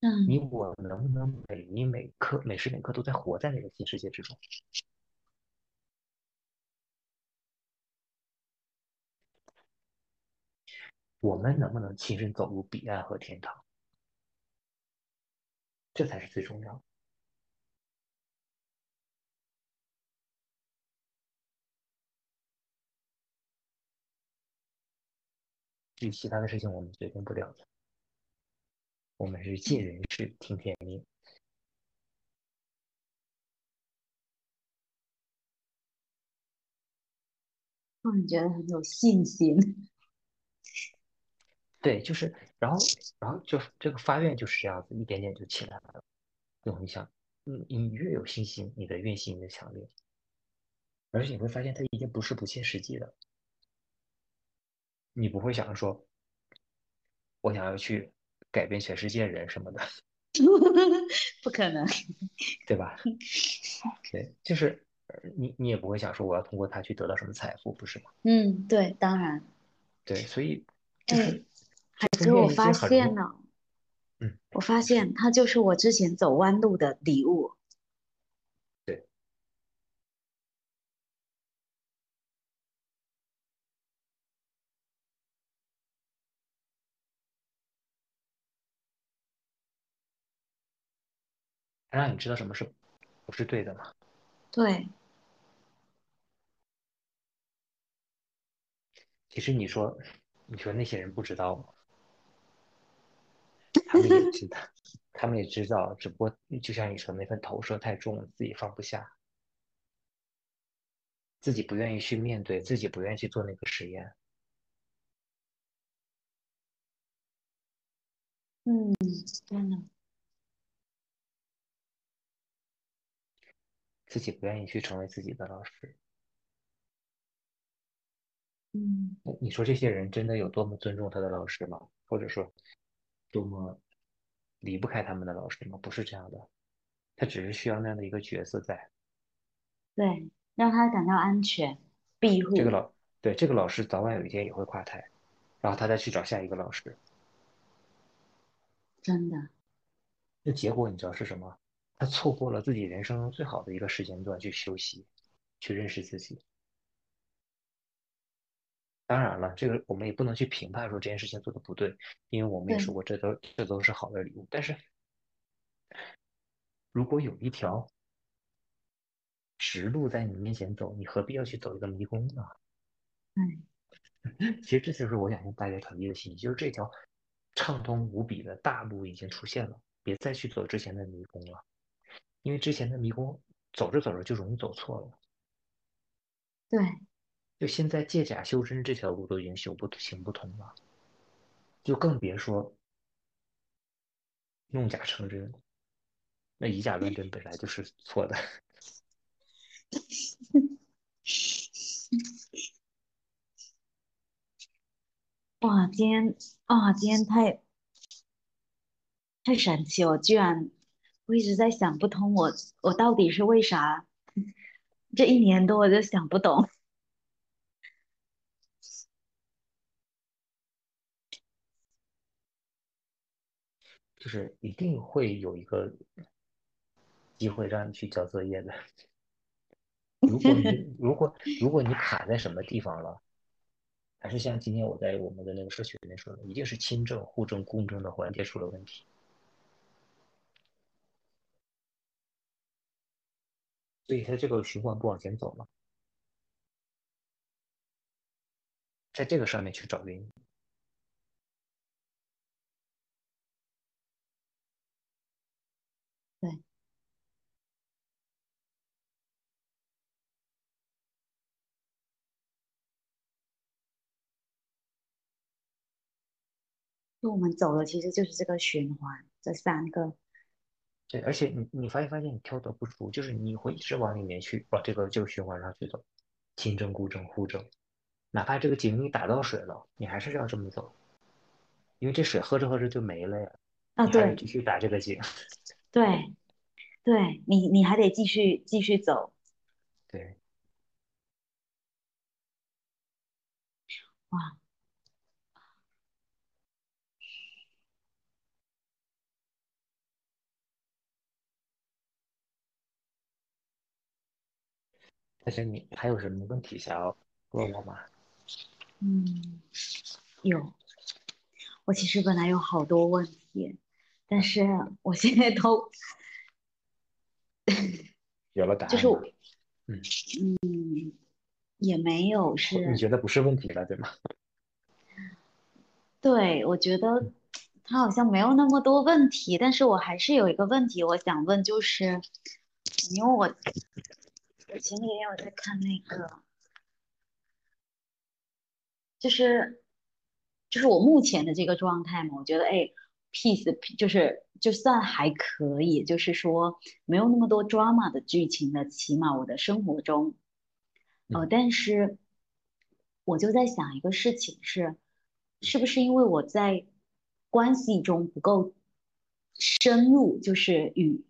嗯，你我能不能每一每刻每时每刻都在活在那个新世界之中？我们能不能亲身走入彼岸和天堂？这才是最重要的。至于其他的事情，我们决定不了的。我们是尽人事，听天命。突然觉得很有信心。<laughs> 对，就是，然后，然后就这个发愿就是这样子，一点点就起来了。就你想，嗯你越有信心，你的愿心越强烈，而且你会发现，它已经不是不切实际的。你不会想着说，我想要去改变全世界人什么的，<laughs> 不可能，对吧？对，就是你你也不会想说我要通过他去得到什么财富，不是吗？嗯，对，当然。对，所以就是，海哥，我发现了，嗯，我发现他就是我之前走弯路的礼物。让你知道什么是不是对的吗？对。其实你说，你说那些人不知道吗？他们也知道，<laughs> 他们也知道，只不过就像你说，那份投射太重了，自己放不下，自己不愿意去面对，自己不愿意去做那个实验。嗯，真的。自己不愿意去成为自己的老师，嗯，你说这些人真的有多么尊重他的老师吗？或者说，多么离不开他们的老师吗？不是这样的，他只是需要那样的一个角色在，对，让他感到安全、庇护。这个老对这个老师早晚有一天也会垮台，然后他再去找下一个老师，真的。那结果你知道是什么？他错过了自己人生中最好的一个时间段去休息，去认识自己。当然了，这个我们也不能去评判说这件事情做的不对，因为我们也说过这都这都是好的礼物。但是，如果有一条直路在你面前走，你何必要去走一个迷宫呢？嗯，<laughs> 其实这就是我想向大家传递的信息，就是这条畅通无比的大路已经出现了，别再去走之前的迷宫了。因为之前的迷宫走着走着就容易走错了，对，就现在借假修真这条路都已经修不行不通了，就更别说弄假成真。那以假乱真本来就是错的。哇，今天啊，今天太太神奇了，居然我一直在想不通我，我到底是为啥这一年多我就想不懂。就是一定会有一个机会让你去交作业的。如果你 <laughs> 如果如果你卡在什么地方了，还是像今天我在我们的那个社区里面说的，一定是亲政、互政、公政的环节出了问题。所以它这个循环不往前走了，在这个上面去找原因。对。就我们走的其实就是这个循环，这三个。对，而且你你发现发现你跳脱不出，就是你会一直往里面去，往这个这个循环上去走，亲政、故政、互政，哪怕这个井你打到水了，你还是要这么走，因为这水喝着喝着就没了呀。啊，对，继续打这个井。对，对你你还得继续继续走。对。哇。但是你还有什么问题想要问我吗？嗯，有。我其实本来有好多问题，但是我现在都 <laughs> 有了答案。就是，嗯嗯，也没有是。你觉得不是问题了，对吗？<laughs> 对，我觉得他好像没有那么多问题，但是我还是有一个问题我想问，就是因为我。我前几天我在看那个，就是就是我目前的这个状态嘛，我觉得哎，peace 就是就算还可以，就是说没有那么多 drama 的剧情的，起码我的生活中，呃，但是我就在想一个事情是，是不是因为我在关系中不够深入，就是与。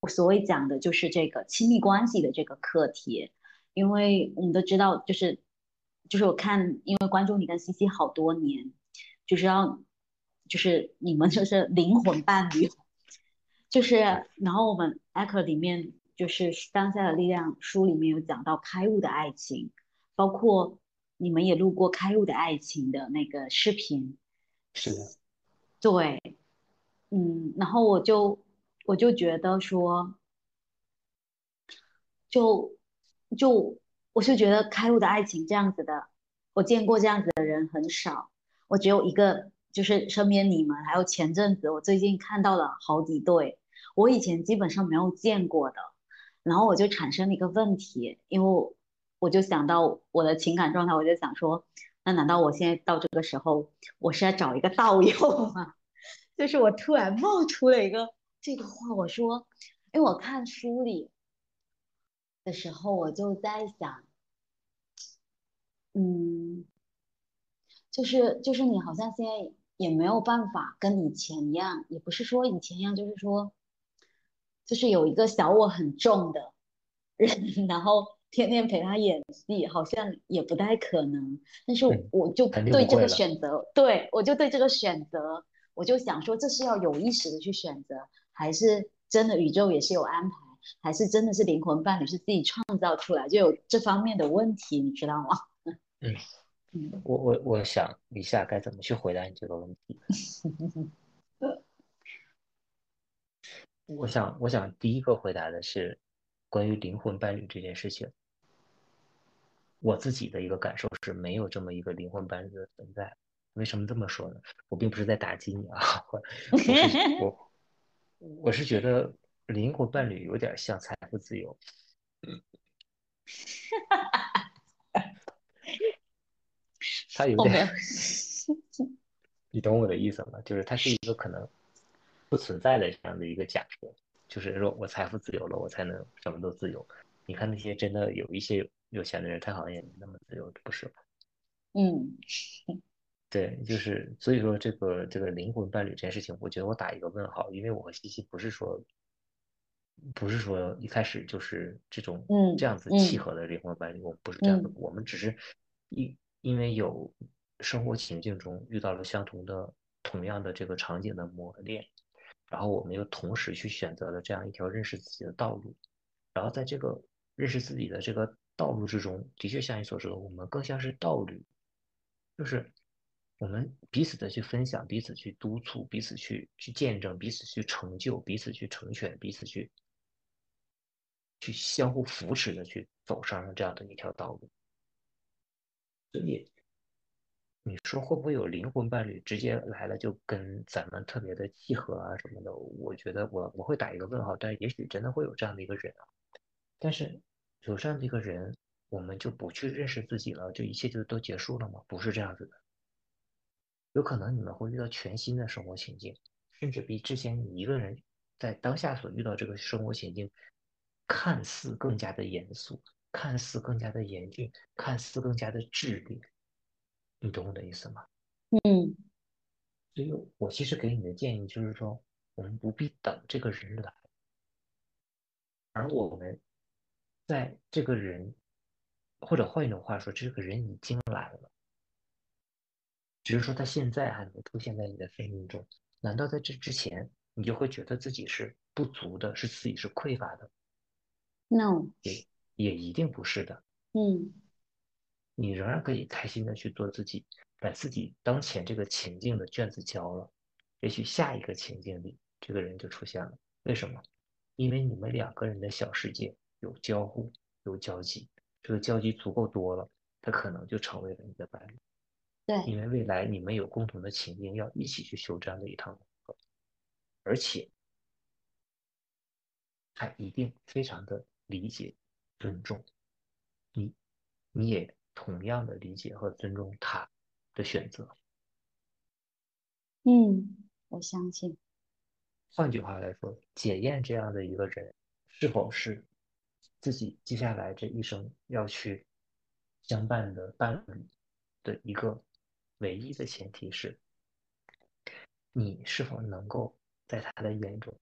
我所谓讲的就是这个亲密关系的这个课题，因为我们都知道，就是就是我看，因为关注你跟西西好多年，就知道就是你们就是灵魂伴侣，就是然后我们 Echo 里面就是当下的力量书里面有讲到开悟的爱情，包括你们也录过开悟的爱情的那个视频，是的，对，嗯，然后我就。我就觉得说，就就我是觉得开悟的爱情这样子的，我见过这样子的人很少。我只有一个，就是身边你们，还有前阵子我最近看到了好几对，我以前基本上没有见过的。然后我就产生了一个问题，因为我就想到我的情感状态，我就想说，那难道我现在到这个时候，我是要找一个 <laughs> 道友吗？就是我突然冒出了一个。这个话我说，因为我看书里的时候，我就在想，嗯，就是就是你好像现在也没有办法跟以前一样，也不是说以前一样，就是说，就是有一个小我很重的人，<laughs> 然后天天陪他演戏，好像也不太可能。但是我就对这个选择，对我就对这个选择，我就想说，这是要有意识的去选择。还是真的宇宙也是有安排，还是真的是灵魂伴侣是自己创造出来，就有这方面的问题，你知道吗？<laughs> 嗯 <laughs> 嗯，我我我想一下该怎么去回答你这个问题。<laughs> 我想我想第一个回答的是关于灵魂伴侣这件事情，我自己的一个感受是没有这么一个灵魂伴侣的存在。为什么这么说呢？我并不是在打击你啊，我我。我是觉得灵魂伴侣有点像财富自由，他有点，你懂我的意思吗？就是它是一个可能不存在的这样的一个假设，就是说我财富自由了，我才能什么都自由。你看那些真的有一些有钱的人，他好像也没那么自由，不是吗？嗯。对，就是所以说这个这个灵魂伴侣这件事情，我觉得我打一个问号，因为我和西西不是说不是说一开始就是这种嗯这样子嗯契合的灵魂伴侣，我们不是这样的，嗯我们只是因因为有生活情境中遇到了相同的同样的这个场景的磨练，然后我们又同时去选择了这样一条认识自己的道路，然后在这个认识自己的这个道路之中，的确像你所说的，我们更像是道侣，就是我们彼此的去分享，彼此去督促，彼此去去见证，彼此去成就，彼此去成全，彼此去去相互扶持的去走上了这样的一条道路。所以你说会不会有灵魂伴侣直接来了就跟咱们特别的契合啊什么的？我觉得我我会打一个问号，但也许真的会有这样的一个人啊。但是有这样的一个人，我们就不去认识自己了，就一切就都结束了吗？不是这样子的。有可能你们会遇到全新的生活情境，甚至比之前你一个人在当下所遇到这个生活情境，看似更加的严肃，看似更加的严峻，看似更加的炽烈。你懂我的意思吗？嗯所以我其实给你的建议就是说，我们不必等这个人来，而我们在这个人，或者换一种话说，这个人已经来了，只是说他现在还没出现在你的生命中。难道在这之前，你就会觉得自己是不足的，是自己是匮乏的？，no，也也一定不是的。嗯你仍然可以开心的去做自己，把自己当前这个情境的卷子交了，也许下一个情境里，这个人就出现了。为什么？因为你们两个人的小世界有交互，有交集，这个交集足够多了，他可能就成为了你的伴侣。对，因为未来你们有共同的情境，要一起去修这样的一趟课，而且他一定非常的理解、尊重。你，你也同样的理解和尊重他的选择。嗯，我相信，换句话来说，检验这样的一个人是否是自己接下来这一生要去相伴的伴侣的一个唯一的前提是，你是否能够在他的眼中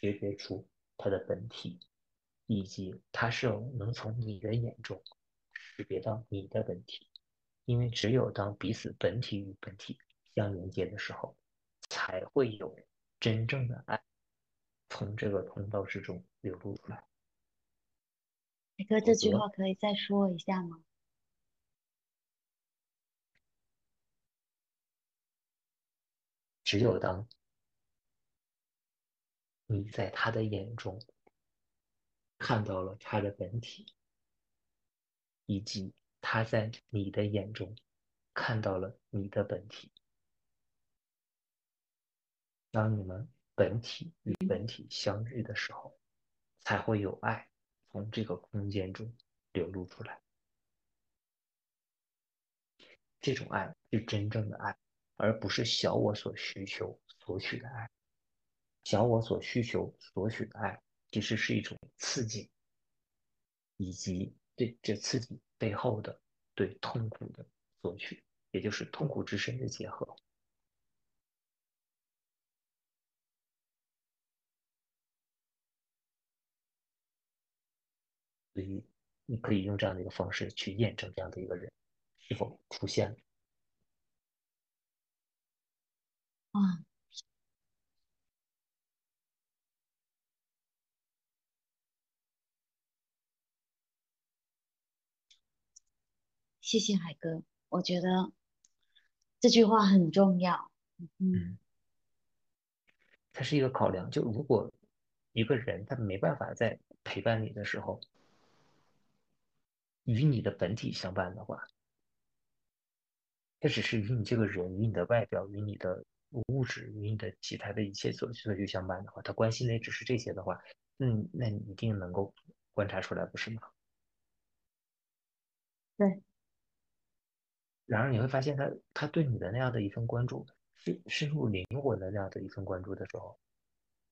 识别出他的本体，以及他是否能从你的眼中识别到你的本体。因为只有当彼此本体与本体相连接的时候，才会有真正的爱从这个通道之中流露出来。海哥这句话可以再说一下吗？只有当你在他的眼中看到了他的本体，以及他在你的眼中看到了你的本体，当你们本体与本体相遇的时候，才会有爱从这个空间中流露出来。这种爱是真正的爱，而不是小我所需求索取的爱。小我所需求索取的爱，其实是一种刺激，以及对这刺激背后的对痛苦的索取，也就是痛苦之身的结合。所以，你可以用这样的一个方式去验证这样的一个人是否出现了。啊，谢谢海哥，我觉得这句话很重要。嗯嗯，它是一个考量。就如果一个人他没办法在陪伴你的时候与你的本体相伴的话，他只是与你这个人、与你的外表、与你的物质、与你的其他的一切所所去相伴的话，他关心的也只是这些的话，嗯，那你一定能够观察出来，不是吗？对。然而你会发现他，他对你的那样的一份关注，是深入灵魂的那样的一份关注的时候，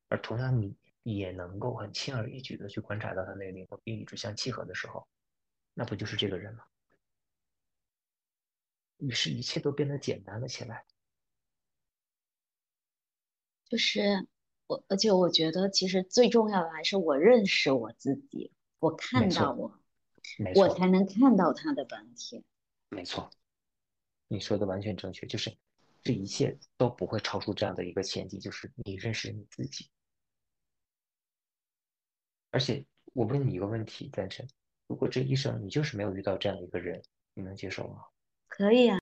而同样你也能够很轻而易举的去观察到他那个灵魂并与之相契合的时候，那不就是这个人吗？于是，一切都变得简单了起来。就是我，而且我觉得，其实最重要的还是我认识我自己，我看到我，我才能看到他的本体。没错，你说的完全正确。就是这一切都不会超出这样的一个前提，就是你认识你自己。而且，我问你一个问题，赞成：如果这一生你就是没有遇到这样的一个人，你能接受吗？可以啊。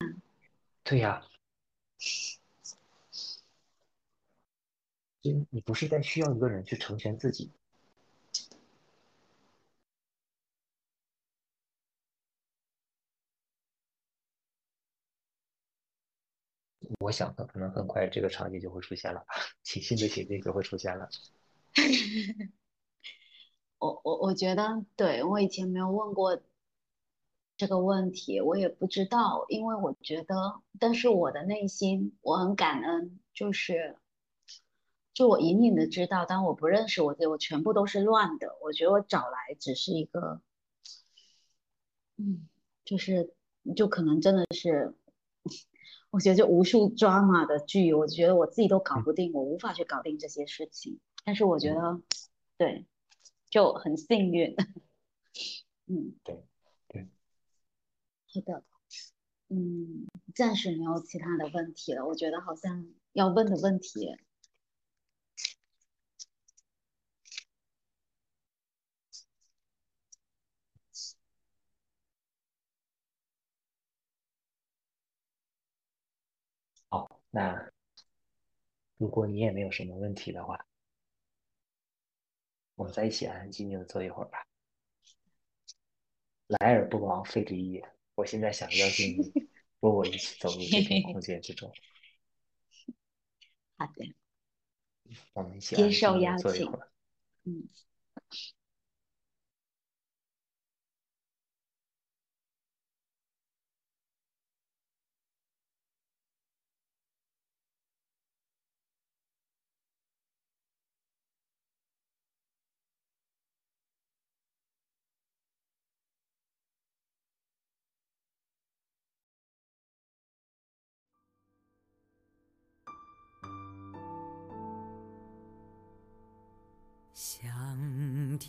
对呀。你你不是在需要一个人去成全自己？我想的可能很快这个场景就会出现了吧，新的情境就会出现了。<laughs> 我我我觉得，对我以前没有问过这个问题，我也不知道，因为我觉得，但是我的内心我很感恩，就是。就我隐隐的知道，当我不认识我自己，我全部都是乱的。我觉得我找来只是一个，嗯，就是就可能真的是，<laughs> 我觉得就无数 drama 的剧，我觉得我自己都搞不定，我无法去搞定这些事情。但是我觉得，对，就很幸运。嗯，对，对，好的，嗯，暂时没有其他的问题了。我觉得好像要问的问题。那如果你也没有什么问题的话，我们在一起安安静静的坐一会儿吧。来而不往非礼也。我现在想邀请你 <laughs> 和我一起走入这片空间之中。好的，我们一起接受邀请。嗯。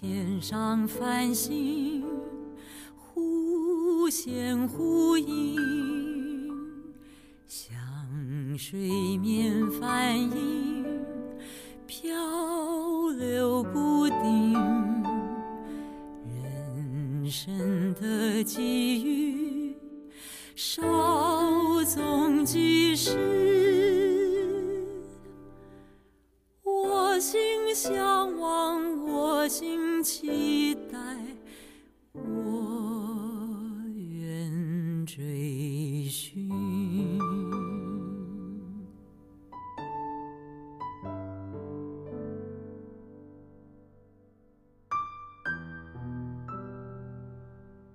天上繁星，忽现忽隐；像水面帆影，漂流不定。人生的际遇，少期待，我愿追寻。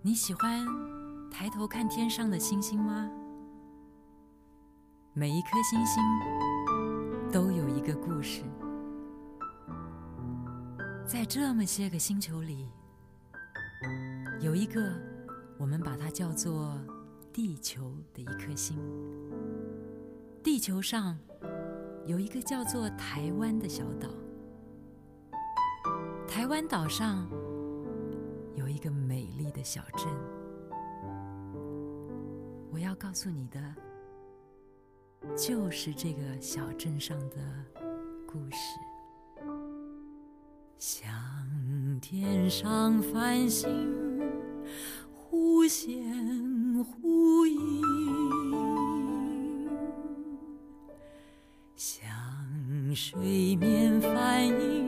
你喜欢抬头看天上的星星吗？每一颗星星都有一个故事。在这么些个星球里，有一个我们把它叫做地球的一颗星。地球上有一个叫做台湾的小岛，台湾岛上有一个美丽的小镇。我要告诉你的，就是这个小镇上的故事。像天上繁星，忽现忽隐；像水面帆影，